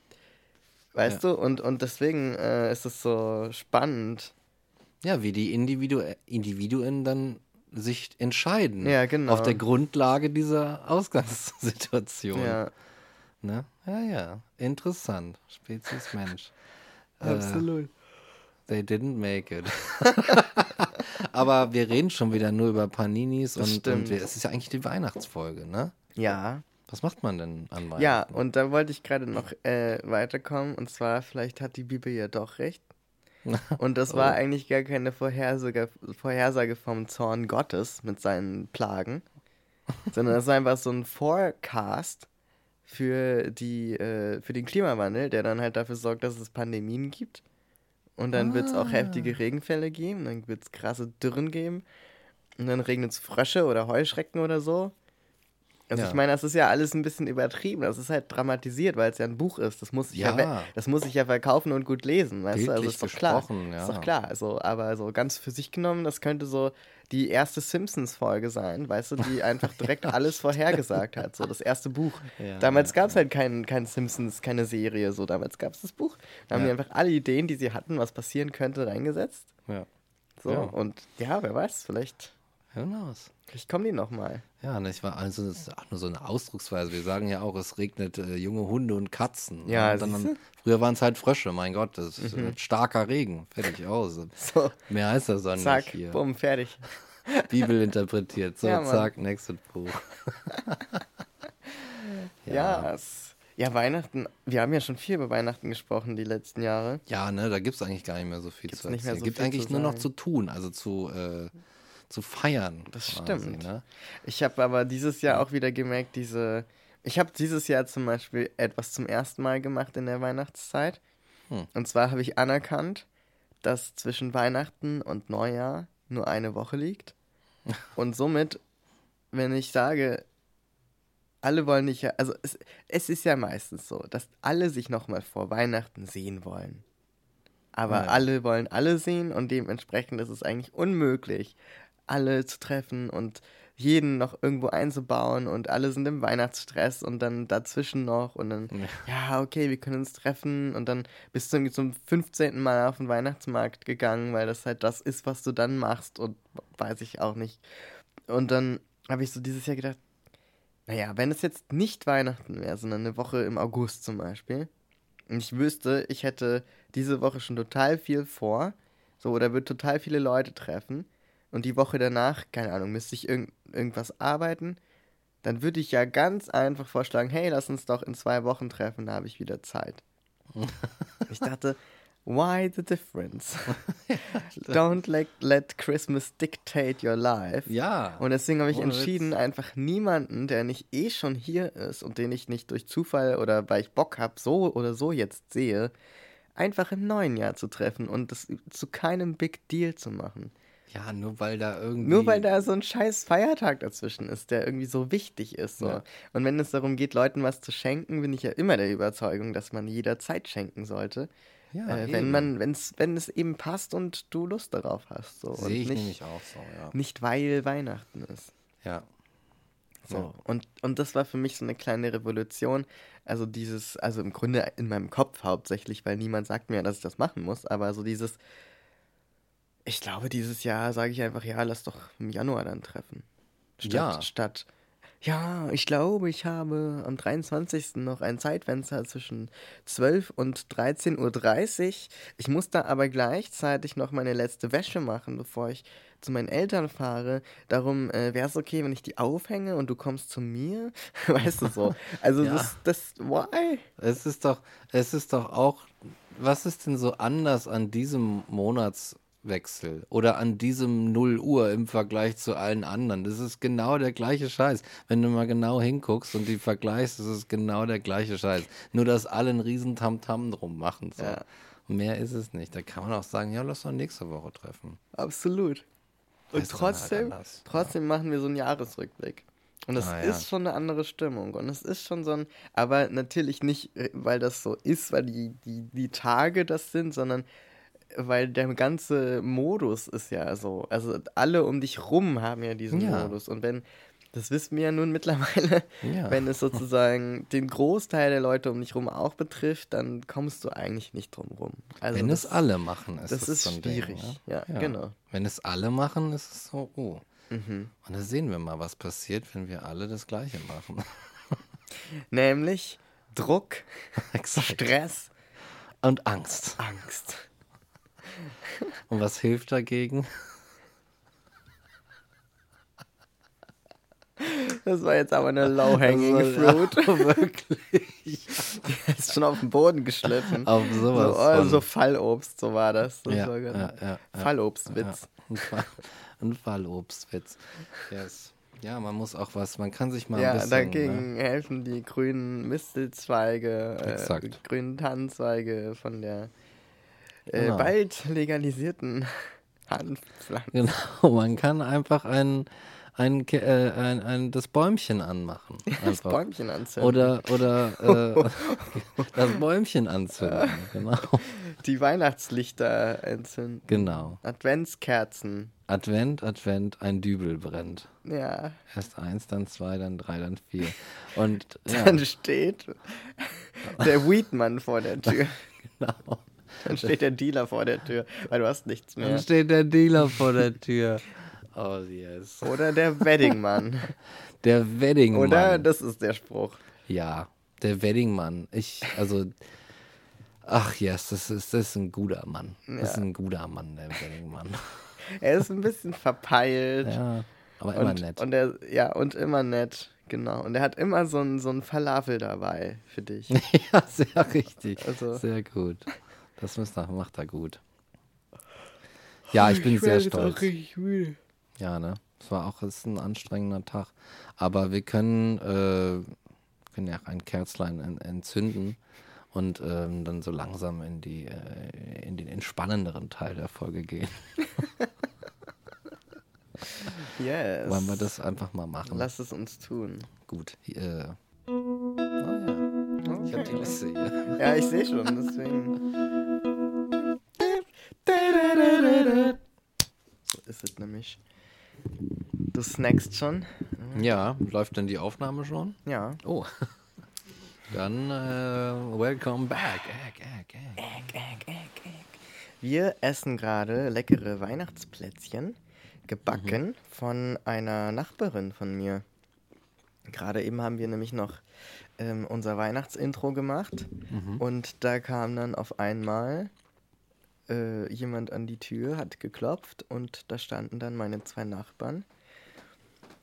[laughs] weißt ja. du, und, und deswegen äh, ist es so spannend. Ja, wie die Individu Individuen dann sich entscheiden. Ja, genau. Auf der Grundlage dieser Ausgangssituation. Ja. Ne? Ja, ja. Interessant. Spezies Mensch. [laughs] Absolut. Äh, they didn't make it. [laughs] Aber wir reden schon wieder nur über Paninis und, und wir, es ist ja eigentlich die Weihnachtsfolge, ne? Ja. Was macht man denn an Weihnachten? Ja, und da wollte ich gerade noch äh, weiterkommen. Und zwar, vielleicht hat die Bibel ja doch recht. [laughs] Und das war oh. eigentlich gar keine Vorhersage, Vorhersage vom Zorn Gottes mit seinen Plagen, [laughs] sondern das war einfach so ein Forecast für, die, äh, für den Klimawandel, der dann halt dafür sorgt, dass es Pandemien gibt. Und dann ah. wird es auch heftige Regenfälle geben, dann wird es krasse Dürren geben. Und dann regnet es Frösche oder Heuschrecken oder so. Also Ja. ich meine, das ist ja alles ein bisschen übertrieben. Das ist halt dramatisiert, weil es ja ein Buch ist. Das muss ich ja, Ja. das muss ich ja verkaufen und gut lesen, weißt du? Also Bildlich ist doch klar. gesprochen, Ist ja. doch klar. Also, aber so ganz für sich genommen, das könnte so die erste Simpsons-Folge sein, weißt du, die [laughs] einfach direkt alles vorhergesagt hat. So das erste Buch. [laughs] Ja, damals ja, gab es halt kein, kein Simpsons, keine Serie. So damals gab es das Buch. Da haben Ja. die einfach alle Ideen, die sie hatten, was passieren könnte, reingesetzt. Ja. So Ja. und ja, wer weiß, vielleicht, Who knows? vielleicht kommen die noch mal. Ja, ne, ich war also das ist auch nur so eine Ausdrucksweise. Wir sagen ja auch, es regnet äh, junge Hunde und Katzen. Ja, und dann? Mhm. früher waren es halt Frösche, mein Gott, das ist äh, starker Regen. Fertig aus. So, Mehr heißt das dann zack, nicht hier. bumm, fertig. [laughs] Bibel interpretiert. So, [laughs] Ja, zack, nächstes Buch. [laughs] Ja. es, ja, Weihnachten. Wir haben ja schon viel über Weihnachten gesprochen die letzten Jahre. Ja, ne, da gibt es eigentlich gar nicht mehr so viel Gibt's zu erzählen. so gibt eigentlich nur noch zu tun, also zu, äh, zu feiern. Das quasi, stimmt. Ne? Ich habe aber dieses Jahr auch wieder gemerkt, diese. Ich habe dieses Jahr zum Beispiel etwas zum ersten Mal gemacht in der Weihnachtszeit. Hm. Und zwar habe ich anerkannt, dass zwischen Weihnachten und Neujahr nur eine Woche liegt. [laughs] Und somit, wenn ich sage, alle wollen nicht, also es, es ist ja meistens so, dass alle sich nochmal vor Weihnachten sehen wollen. Aber Ja. alle wollen alle sehen und dementsprechend ist es eigentlich unmöglich, alle zu treffen und jeden noch irgendwo einzubauen und alle sind im Weihnachtsstress und dann dazwischen noch und dann, ja, okay, wir können uns treffen und dann bist du irgendwie zum 15. Mal auf den Weihnachtsmarkt gegangen, weil das halt das ist, was du dann machst und weiß ich auch nicht. Und dann habe ich so dieses Jahr gedacht, naja, wenn es jetzt nicht Weihnachten wäre, sondern eine Woche im August zum Beispiel, und ich wüsste, ich hätte diese Woche schon total viel vor, so, oder würde total viele Leute treffen, und die Woche danach, keine Ahnung, müsste ich irgend, irgendwas arbeiten, dann würde ich ja ganz einfach vorschlagen, hey, lass uns doch in zwei Wochen treffen, da habe ich wieder Zeit. [laughs] ich dachte, why the difference? [laughs] Don't let, let Christmas dictate your life. Ja. Und deswegen habe ich entschieden, Witz. einfach niemanden, der nicht eh schon hier ist und den ich nicht durch Zufall oder weil ich Bock habe, so oder so jetzt sehe, einfach im neuen Jahr zu treffen und das zu keinem Big Deal zu machen. Ja, nur weil da irgendwie. Nur weil da so ein scheiß Feiertag dazwischen ist, der irgendwie so wichtig ist. So. Ja. Und wenn es darum geht, Leuten was zu schenken, bin ich ja immer der Überzeugung, dass man jederzeit schenken sollte. Ja, äh, wenn man, wenn's, wenn es eben passt und du Lust darauf hast. So. Sehe ich nicht, nämlich auch so, ja. nicht weil Weihnachten ist. Ja. So. Ja. Und, und das war für mich so eine kleine Revolution. Also dieses, also im Grunde in meinem Kopf hauptsächlich, weil niemand sagt mir, dass ich das machen muss, aber so dieses, ich glaube, dieses Jahr sage ich einfach, ja, lass doch im Januar dann treffen. Statt, Ja. statt, ja, ich glaube, ich habe am 23. noch ein Zeitfenster zwischen 12 und 13.30 Uhr. Ich muss da aber gleichzeitig noch meine letzte Wäsche machen, bevor ich zu meinen Eltern fahre. Darum äh, wäre es okay, wenn ich die aufhänge und du kommst zu mir. [laughs] Weißt du so? Also Ja. das, das, why? Es ist doch, es ist doch auch, was ist denn so anders an diesem Monatswechsel oder an diesem 0 Uhr im Vergleich zu allen anderen? Das ist genau der gleiche Scheiß. Wenn du mal genau hinguckst und die vergleichst, ist es genau der gleiche Scheiß. Nur, dass alle einen riesen Tamtam drum machen. So. Ja. Mehr ist es nicht. Da kann man auch sagen, ja, lass doch nächste Woche treffen. Absolut. Und Ist dann halt trotzdem, trotzdem machen wir so einen Jahresrückblick. Und es Ah, ja. ist schon eine andere Stimmung. Und es ist schon so ein, aber natürlich nicht, äh, weil das so ist, weil die, die, die Tage das sind, sondern weil der ganze Modus ist ja so. Also alle um dich rum haben ja diesen Ja. Modus. Und wenn, das wissen wir ja nun mittlerweile, [laughs] Ja. wenn es sozusagen den Großteil der Leute um dich rum auch betrifft, dann kommst du eigentlich nicht drum rum. Also Wenn das, es alle machen, ist das es ist so ein Ding, schwierig. ne? Ja, genau. Wenn es alle machen, ist es so, oh. Mhm. Und da sehen wir mal, was passiert, wenn wir alle das Gleiche machen. [laughs] Nämlich Druck. [laughs] Stress, Und Angst. Angst. Und was hilft dagegen? Das war jetzt aber eine low-hanging fruit. ja, [laughs] wirklich. ist schon auf den Boden geschliffen. Auf so, sowas. oh, von. so Fallobst, so war das. das Ja, war genau. ja. Fallobstwitz. Ein, Fall, ein Fallobstwitz. Yes. Ja, man muss auch was, man kann sich mal Ja, ein bisschen... dagegen Ne? helfen die grünen Mistelzweige, äh, die grünen Tannenzweige von der äh, Genau. bald legalisierten [laughs] Hanfpflanze. Genau, man kann einfach ein, ein, äh, ein, ein, das Bäumchen anmachen. Das Einfach. Bäumchen anzünden. Oder, oder äh, [laughs] das Bäumchen anzünden. Genau. Die Weihnachtslichter entzünden. genau. Adventskerzen. Advent, Advent, ein Dübel brennt. Ja. Erst eins, dann zwei, dann drei, dann vier. Und [laughs] ja, Dann steht der Weedmann vor der Tür. genau. [laughs] Dann steht der Dealer vor der Tür, weil du hast nichts Dann mehr. steht der Dealer vor der Tür. [laughs] Oh yes. [laughs] Oder der Weddingmann. Der Weddingmann. Oder das ist der Spruch. Ja, der Weddingmann. Ich, also, ach yes, das ist, das ist ein guter Mann. Das ist ein guter Mann, der Weddingmann. Er ist ein bisschen verpeilt. Ja, aber immer und, nett. Und er, ja, und immer nett. Genau. Und er hat immer so ein, so Falafel dabei für dich. ja, sehr richtig. Also- Sehr gut. Das macht er gut. Ja, ich bin sehr stolz. müde. Ja, ne? Es war auch es ist ein anstrengender Tag. Aber wir können, äh, können ja auch ein Kerzlein en entzünden und ähm, dann so langsam in, die, äh, in den entspannenderen Teil der Folge gehen. [laughs] Yes. Wollen wir das einfach mal machen? Lass es uns tun. Gut. Äh, oh ja. Ich habe die Liste hier. Ja, ich sehe schon, deswegen. So ist es nämlich. Du snackst schon? Ja, läuft denn die Aufnahme schon? Ja. Oh. [laughs] Dann äh, welcome back. Egg, egg, egg. Wir essen gerade leckere Weihnachtsplätzchen, gebacken von einer Nachbarin von mir. Gerade eben haben wir nämlich noch ähm, unser Weihnachtsintro gemacht und da kam dann auf einmal äh, jemand an die Tür, hat geklopft und da standen dann meine zwei Nachbarn,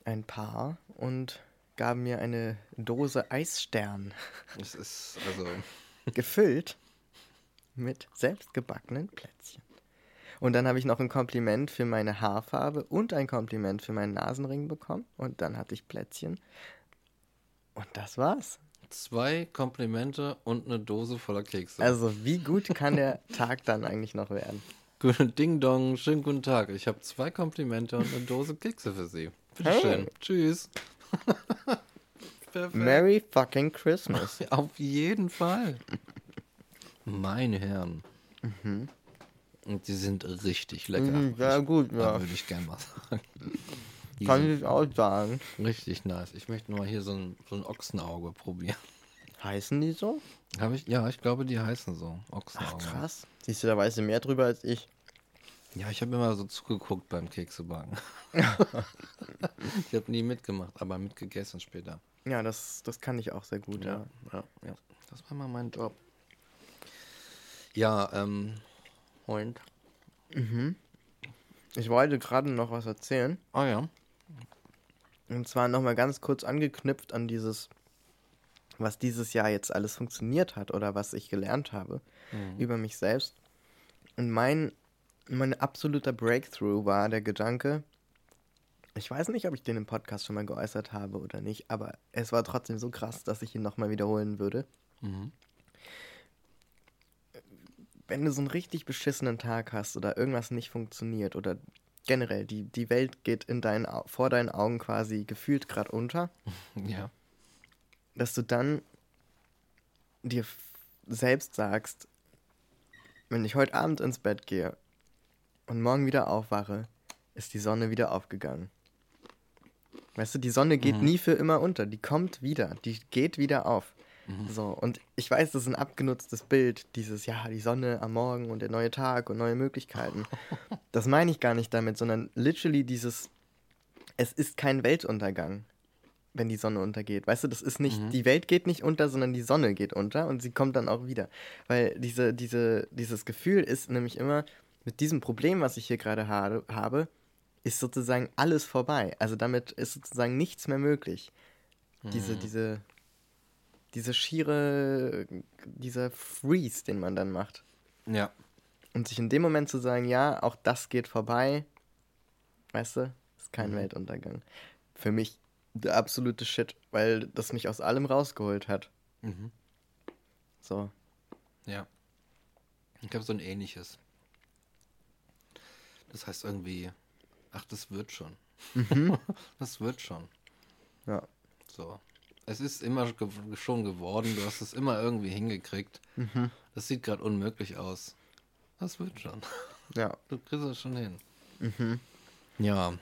ein Paar, und gaben mir eine Dose Eisstern, Es ist also. [laughs] gefüllt mit selbstgebackenen Plätzchen. Und dann habe ich noch ein Kompliment für meine Haarfarbe und ein Kompliment für meinen Nasenring bekommen. Und dann hatte ich Plätzchen. Und das war's. Zwei Komplimente und eine Dose voller Kekse. Also, wie gut kann der [laughs] Tag dann eigentlich noch werden? Gut, Ding Dong, schönen guten Tag. Ich habe zwei Komplimente und eine Dose Kekse für Sie. Bitte Hey. schön. Tschüss. [laughs] Merry fucking Christmas. [laughs] Auf jeden Fall. Meine Herren. Und die sind richtig lecker. Mhm, sehr gut, ja. würde ich gerne mal sagen. Kann ich auch sagen. richtig nice. Ich möchte mal hier so ein, so ein Ochsenauge probieren. Heißen die so? Habe ich? Ja, ich glaube, die heißen so. Ach, Ochsenauge. krass. Siehst du, da weißt du mehr drüber als ich. Ja, ich habe immer so zugeguckt beim Keksebacken. [laughs] [laughs] ich habe nie mitgemacht, aber mitgegessen später. Ja, das, das kann ich auch sehr gut, ja. ja, ja. Das war mal mein Job. Ja, ähm, und? Ich wollte gerade noch was erzählen. Ah ja. Und zwar nochmal ganz kurz angeknüpft an dieses, was dieses Jahr jetzt alles funktioniert hat oder was ich gelernt habe über mich selbst. Und mein, mein absoluter Breakthrough war der Gedanke, ich weiß nicht, ob ich den im Podcast schon mal geäußert habe oder nicht, aber es war trotzdem so krass, dass ich ihn nochmal wiederholen würde. Mhm. Wenn du so einen richtig beschissenen Tag hast oder irgendwas nicht funktioniert oder generell die, die Welt geht in deinen, vor deinen Augen quasi gefühlt gerade unter, [laughs] Ja. dass du dann dir selbst sagst, wenn ich heute Abend ins Bett gehe und morgen wieder aufwache, ist die Sonne wieder aufgegangen. Weißt du, die Sonne geht nie für immer unter, die kommt wieder, die geht wieder auf. So, und ich weiß, das ist ein abgenutztes Bild, dieses, ja, die Sonne am Morgen und der neue Tag und neue Möglichkeiten. [laughs] Das meine ich gar nicht damit, sondern literally dieses, es ist kein Weltuntergang wenn die Sonne untergeht. Weißt du, das ist nicht, die Welt geht nicht unter, sondern die Sonne geht unter und sie kommt dann auch wieder. Weil diese, diese, dieses Gefühl ist nämlich immer, mit diesem Problem, was ich hier gerade ha habe, ist sozusagen alles vorbei. Also damit ist sozusagen nichts mehr möglich. Diese, diese, diese schiere, dieser Freeze, den man dann macht. Ja. Und sich in dem Moment zu sagen, ja, auch das geht vorbei, weißt du, ist kein Weltuntergang. Für mich der absolute Shit, weil das mich aus allem rausgeholt hat. Mhm. So. Ja. Ich habe so ein ähnliches. Das heißt irgendwie ach, das wird schon. Mhm. [laughs] das wird schon. Ja. So. Es ist immer ge schon geworden, du hast es immer irgendwie hingekriegt. Mhm. Das sieht gerade unmöglich aus. Das wird schon. [laughs] Ja. Du kriegst es schon hin. Mhm. Ja,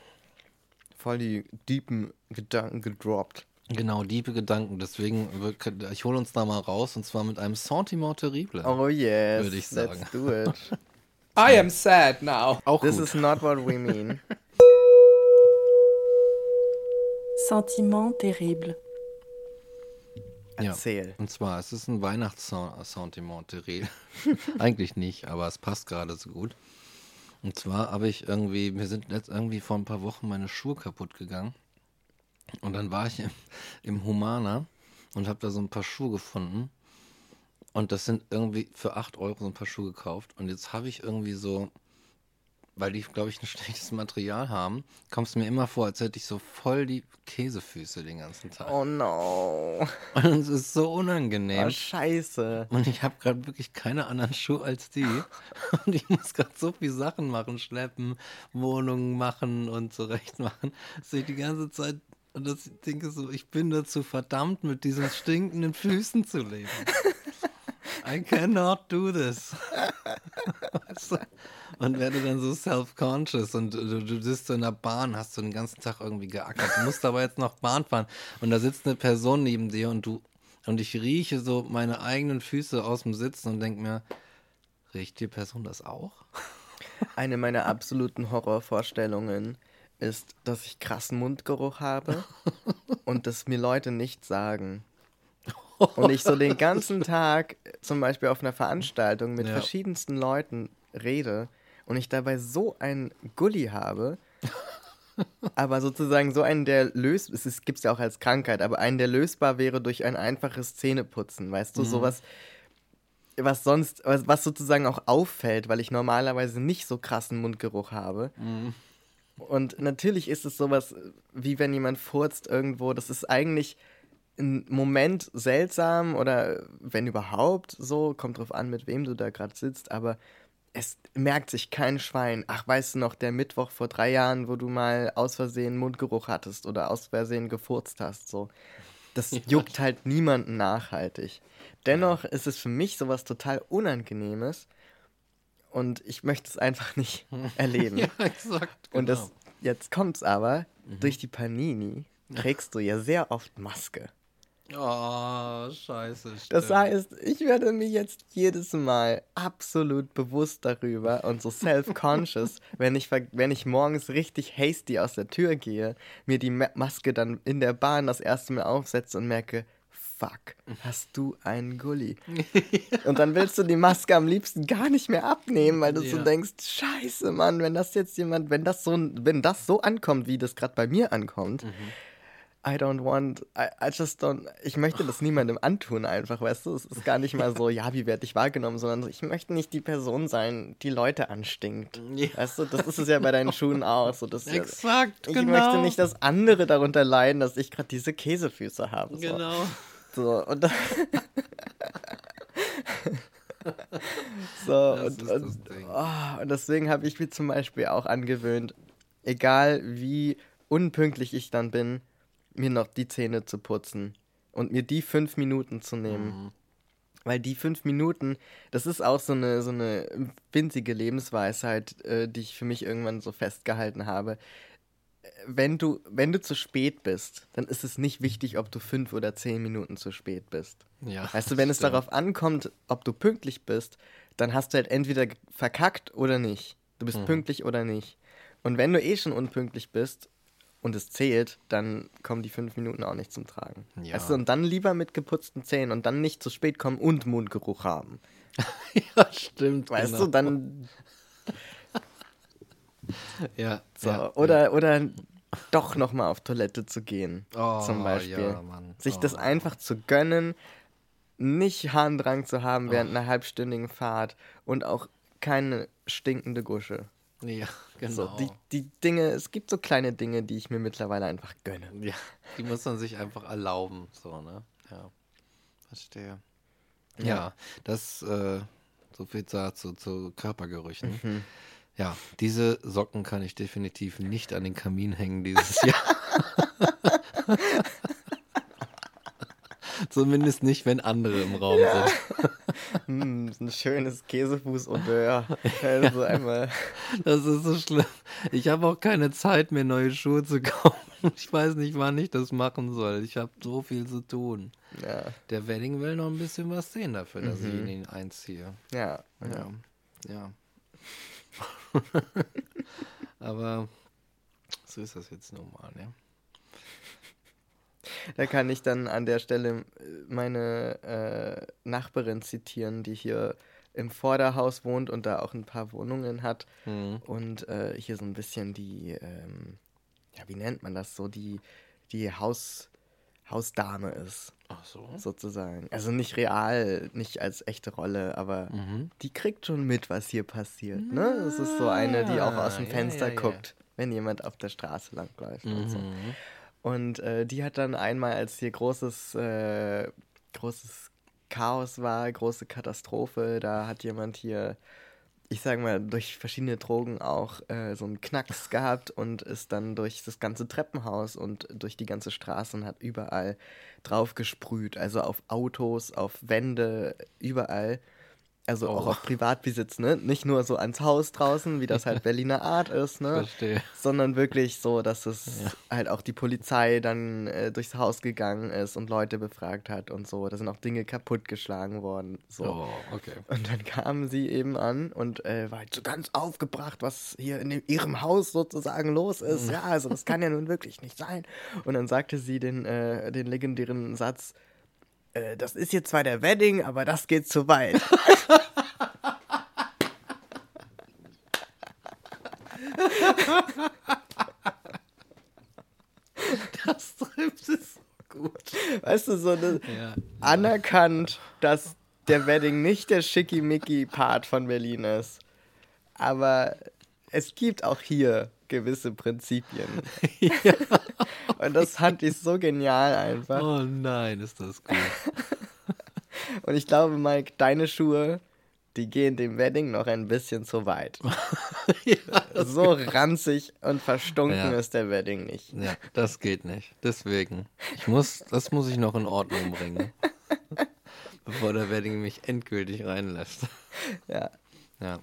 Voll die deepen Gedanken gedroppt. genau, diebe Gedanken. Deswegen, wir- ich hole uns da mal raus und zwar mit einem Sentiment terrible. Oh yes. Würde ich sagen. Let's do it. [laughs] I am sad now. Auch This gut. is not what we mean. [laughs] Sentiment terrible. Ja. Erzähl. Und zwar, es ist ein Weihnachtssentiment terrible. [laughs] Eigentlich nicht, aber es passt gerade so gut. Und zwar habe ich irgendwie, mir sind jetzt irgendwie vor ein paar Wochen meine Schuhe kaputt gegangen. Und dann war ich im, im Humana und habe da so ein paar Schuhe gefunden. Und das sind irgendwie für 8 Euro so ein paar Schuhe gekauft. Und jetzt habe ich irgendwie so, weil die, glaube ich, ein schlechtes Material haben, kommt es mir immer vor, als hätte ich so voll die Käsefüße den ganzen Tag. Oh no. Und es ist so unangenehm. Oh, scheiße. Und ich habe gerade wirklich keine anderen Schuhe als die. [laughs] Und ich muss gerade so viel Sachen machen, schleppen, Wohnungen machen und zurecht machen, dass ich die ganze Zeit und das ich denke so, ich bin dazu verdammt, mit diesen stinkenden Füßen zu leben. [laughs] I cannot do this. Weißt du? Und werde dann so self-conscious und du, du sitzt so in der Bahn, hast du den ganzen Tag irgendwie geackert, du musst aber jetzt noch Bahn fahren und da sitzt eine Person neben dir und du und ich rieche so meine eigenen Füße aus dem Sitzen und denke mir, riecht die Person das auch? Eine meiner absoluten Horrorvorstellungen ist, dass ich krassen Mundgeruch habe [laughs] und das mir Leute nicht sagen. Und ich so den [laughs] ganzen Tag zum Beispiel auf einer Veranstaltung mit Ja. verschiedensten Leuten rede und ich dabei so einen Gully habe, [laughs] aber sozusagen so einen, der löst, es gibt es ja auch als Krankheit, aber einen, der lösbar wäre durch ein einfaches Zähneputzen, weißt du, sowas, was sonst, was, was sozusagen auch auffällt, weil ich normalerweise nicht so krassen Mundgeruch habe. Und natürlich ist es sowas, wie wenn jemand furzt irgendwo, das ist eigentlich ein Moment seltsam oder wenn überhaupt so, kommt drauf an, mit wem du da gerade sitzt, aber es merkt sich kein Schwein. Ach, weißt du noch, der Mittwoch vor drei Jahren, wo du mal aus Versehen Mundgeruch hattest oder aus Versehen gefurzt hast, so. Das juckt halt niemanden nachhaltig. Dennoch ist es für mich sowas total Unangenehmes und ich möchte es einfach nicht [laughs] erleben. Ja, [laughs] exakt. Und genau. das, jetzt kommt's aber, durch die Panini trägst du ja sehr oft Maske. Oh, scheiße. Das stimmt. heißt, ich werde mir jetzt jedes Mal absolut bewusst darüber und so self-conscious, [laughs] wenn ich, wenn ich morgens richtig hasty aus der Tür gehe, mir die Ma Maske dann in der Bahn das erste Mal aufsetze und merke, fuck, hast du einen Gully? [laughs] Und dann willst du die Maske am liebsten gar nicht mehr abnehmen, weil du so Ja. denkst, scheiße, Mann, wenn das jetzt jemand, wenn das so, wenn das so ankommt, wie das gerade bei mir ankommt, I don't want, I, I just don't, ich möchte das niemandem antun einfach, weißt du? Es ist gar nicht mal so, [laughs] ja, wie werde ich wahrgenommen, sondern so, ich möchte nicht die Person sein, die Leute anstinkt. Ja. Weißt du, das ist es ja bei deinen Schuhen auch. So, das ist ja- Exakt, ich genau. möchte nicht, dass andere darunter leiden, dass ich gerade diese Käsefüße habe. So. Genau. So, und, dann- [laughs] so, Das und, und, oh, und deswegen habe ich mir zum Beispiel auch angewöhnt, egal wie unpünktlich ich dann bin, mir noch die Zähne zu putzen und mir die fünf Minuten zu nehmen. Mhm. Weil die fünf Minuten, das ist auch so eine, so eine winzige Lebensweisheit, äh, die ich für mich irgendwann so festgehalten habe. Wenn du, wenn du zu spät bist, dann ist es nicht wichtig, ob du fünf oder zehn Minuten zu spät bist. Ja, Weißt du, wenn es stimmt. darauf ankommt, ob du pünktlich bist, dann hast du halt entweder verkackt oder nicht. Du Mhm. bist pünktlich oder nicht. Und wenn du eh schon unpünktlich bist und es zählt, dann kommen die fünf Minuten auch nicht zum Tragen. Ja. Weißt du, und dann lieber mit geputzten Zähnen und dann nicht zu spät kommen und Mundgeruch haben. [laughs] Ja, stimmt. Weißt genau. du, dann Ja. so. ja, oder, oder doch nochmal auf Toilette zu gehen, Oh, zum Beispiel. ja. Sich Oh. das einfach zu gönnen, nicht Harndrang zu haben Oh. während einer halbstündigen Fahrt und auch keine stinkende Gusche. Ja, genau. So, die, die Dinge, es gibt so kleine Dinge, die ich mir mittlerweile einfach gönne. Ja, die muss man sich einfach erlauben, so, ne? Ja, verstehe. Ja, Ja. das, äh, so viel dazu zu Körpergerüchen. Mhm. Ja, diese Socken kann ich definitiv nicht an den Kamin hängen dieses Jahr. [laughs] Zumindest nicht, wenn andere im Raum sind. [laughs] Hm, ein schönes Käsefuß und ja, [laughs] also einmal. Das ist so schlimm. Ich habe auch keine Zeit mehr, neue Schuhe zu [laughs] kaufen. Ich weiß nicht, wann ich das machen soll. Ich habe so viel zu tun. Ja, Der Wedding will noch ein bisschen was sehen dafür, dass ich in ihn einziehe. ja, Ja. Ja. Aber so ist das jetzt nun mal, ja. Da kann ich dann an der Stelle äh, meine äh, Nachbarin zitieren, die hier im Vorderhaus wohnt und da auch ein paar Wohnungen hat Mhm. und äh, hier so ein bisschen die, ähm, ja, wie nennt man das so, die, die Haus, Hausdame ist, Ach so. sozusagen. Also nicht real, nicht als echte Rolle, aber Mhm. die kriegt schon mit, was hier passiert. Ne? Das ist so eine, die auch aus dem Ah, ja, Fenster ja, ja. guckt, wenn jemand auf der Straße langläuft und so. Und äh, die hat dann einmal, als hier großes, äh, großes Chaos war, große Katastrophe, da hat jemand hier, ich sag mal, durch verschiedene Drogen auch äh, so einen Knacks gehabt und ist dann durch das ganze Treppenhaus und durch die ganze Straße und hat überall drauf gesprüht. Also auf Autos, auf Wände, überall. Also auch Oh. auf Privatbesitz, ne? Nicht nur so ans Haus draußen, wie das halt [laughs] Berliner Art ist, ne? Verstehe. sondern wirklich so, dass es halt auch die Polizei dann äh, durchs Haus gegangen ist und Leute befragt hat und so. Da sind auch Dinge kaputtgeschlagen worden. So. Oh, okay. Und dann kamen sie eben an und äh, war halt so ganz aufgebracht, was hier in dem, ihrem Haus sozusagen los ist. Ja, also das kann ja nun wirklich nicht sein. Und dann sagte sie den, äh, den legendären Satz, äh, das ist jetzt zwar der Wedding, aber das geht zu weit. [laughs] Das trifft es so gut. Weißt du, so eine, Ja. anerkannt, dass der Wedding nicht der Schickimicki-Part von Berlin ist. Aber es gibt auch hier gewisse Prinzipien. [laughs] Und das fand ich so genial einfach. Oh nein, ist das gut. [laughs] Und ich glaube, Mike, deine Schuhe, die gehen dem Wedding noch ein bisschen zu weit. [laughs] so ranzig und verstunken Ja. ist der Wedding nicht. Ja, das geht nicht. Deswegen. Ich muss, das muss ich noch in Ordnung bringen. Bevor der Wedding mich endgültig reinlässt. Ja. Ja.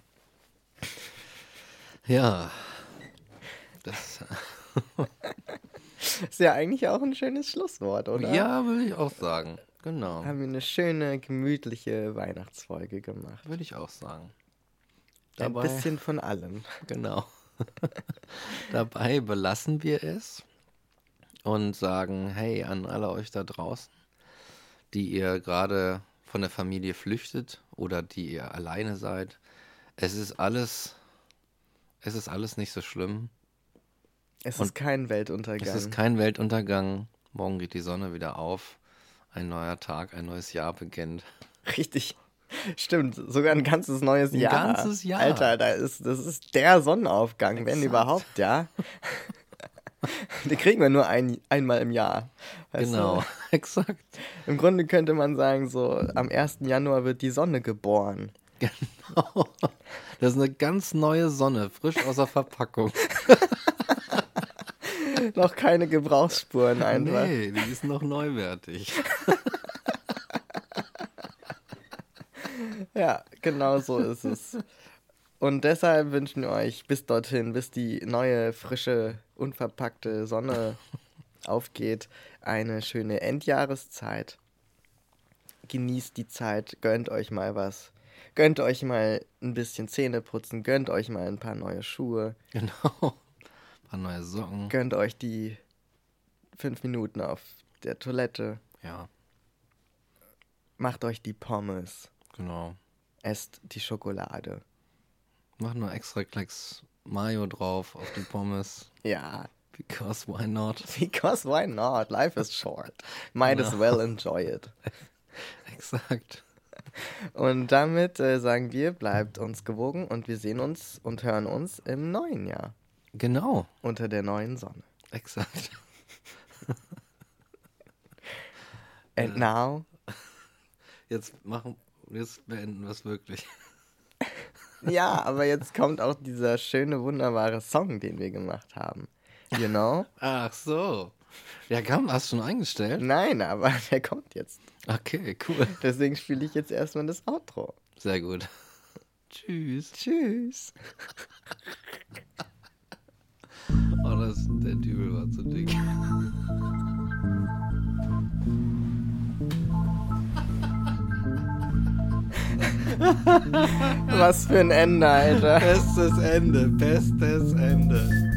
Ja. Das, [laughs] Ist ja eigentlich auch ein schönes Schlusswort, oder? ja, würde ich auch sagen. Genau. Haben wir eine schöne, gemütliche Weihnachtsfolge gemacht. Würde ich auch sagen. Ein Dabei, bisschen von allem. [laughs] genau. [laughs] Dabei belassen wir es und sagen, hey, an alle euch da draußen, die ihr gerade von der Familie flüchtet oder die ihr alleine seid, es ist alles, es ist alles nicht so schlimm. Es Und ist kein Weltuntergang. Es ist kein Weltuntergang. Morgen geht die Sonne wieder auf. Ein neuer Tag, ein neues Jahr beginnt. Richtig. Stimmt, sogar ein ganzes neues Ein Jahr. ganzes Jahr. Alter, da ist, das ist der Sonnenaufgang, wenn Exakt. überhaupt, ja. [laughs] Den kriegen wir nur ein, einmal im Jahr. Genau, [laughs] exakt. Du? Im Grunde könnte man sagen, so am 1. Januar wird die Sonne geboren. Genau. Das ist eine ganz neue Sonne, frisch aus der [laughs] Verpackung. [laughs] Noch keine Gebrauchsspuren einfach. Nee, die ist noch neuwertig. [laughs] Ja, genau so ist es. Und deshalb wünschen wir euch bis dorthin, bis die neue, frische, unverpackte Sonne [laughs] aufgeht, eine schöne Endjahreszeit. Genießt die Zeit, gönnt euch mal was. Gönnt euch mal ein bisschen Zähne putzen, gönnt euch mal ein paar neue Schuhe, Genau. Ein paar neue Socken. gönnt euch die fünf Minuten auf der Toilette, Ja, macht euch die Pommes, genau. esst die Schokolade. Mach nur extra Klecks Mayo drauf auf die Pommes. Ja, Because why not? [laughs] Because why not? Life is short. Might as well enjoy it. [laughs] Exakt. Und damit äh, sagen wir, bleibt uns gewogen und wir sehen uns und hören uns im neuen Jahr Genau, unter der neuen Sonne. exakt. [laughs] And now, Jetzt machen, jetzt beenden wir es wirklich. [laughs] Ja, aber jetzt kommt auch dieser schöne, wunderbare Song, den wir gemacht haben. You know? Ach so. Ja, komm, hast du schon eingestellt? Nein, aber [laughs] der kommt jetzt. Okay, cool. Deswegen spiele ich jetzt erstmal das Outro. Sehr gut. Tschüss. Tschüss. Oh, das, der Dübel war zu dick. Was für ein Ende, Alter. Bestes Ende, bestes Ende.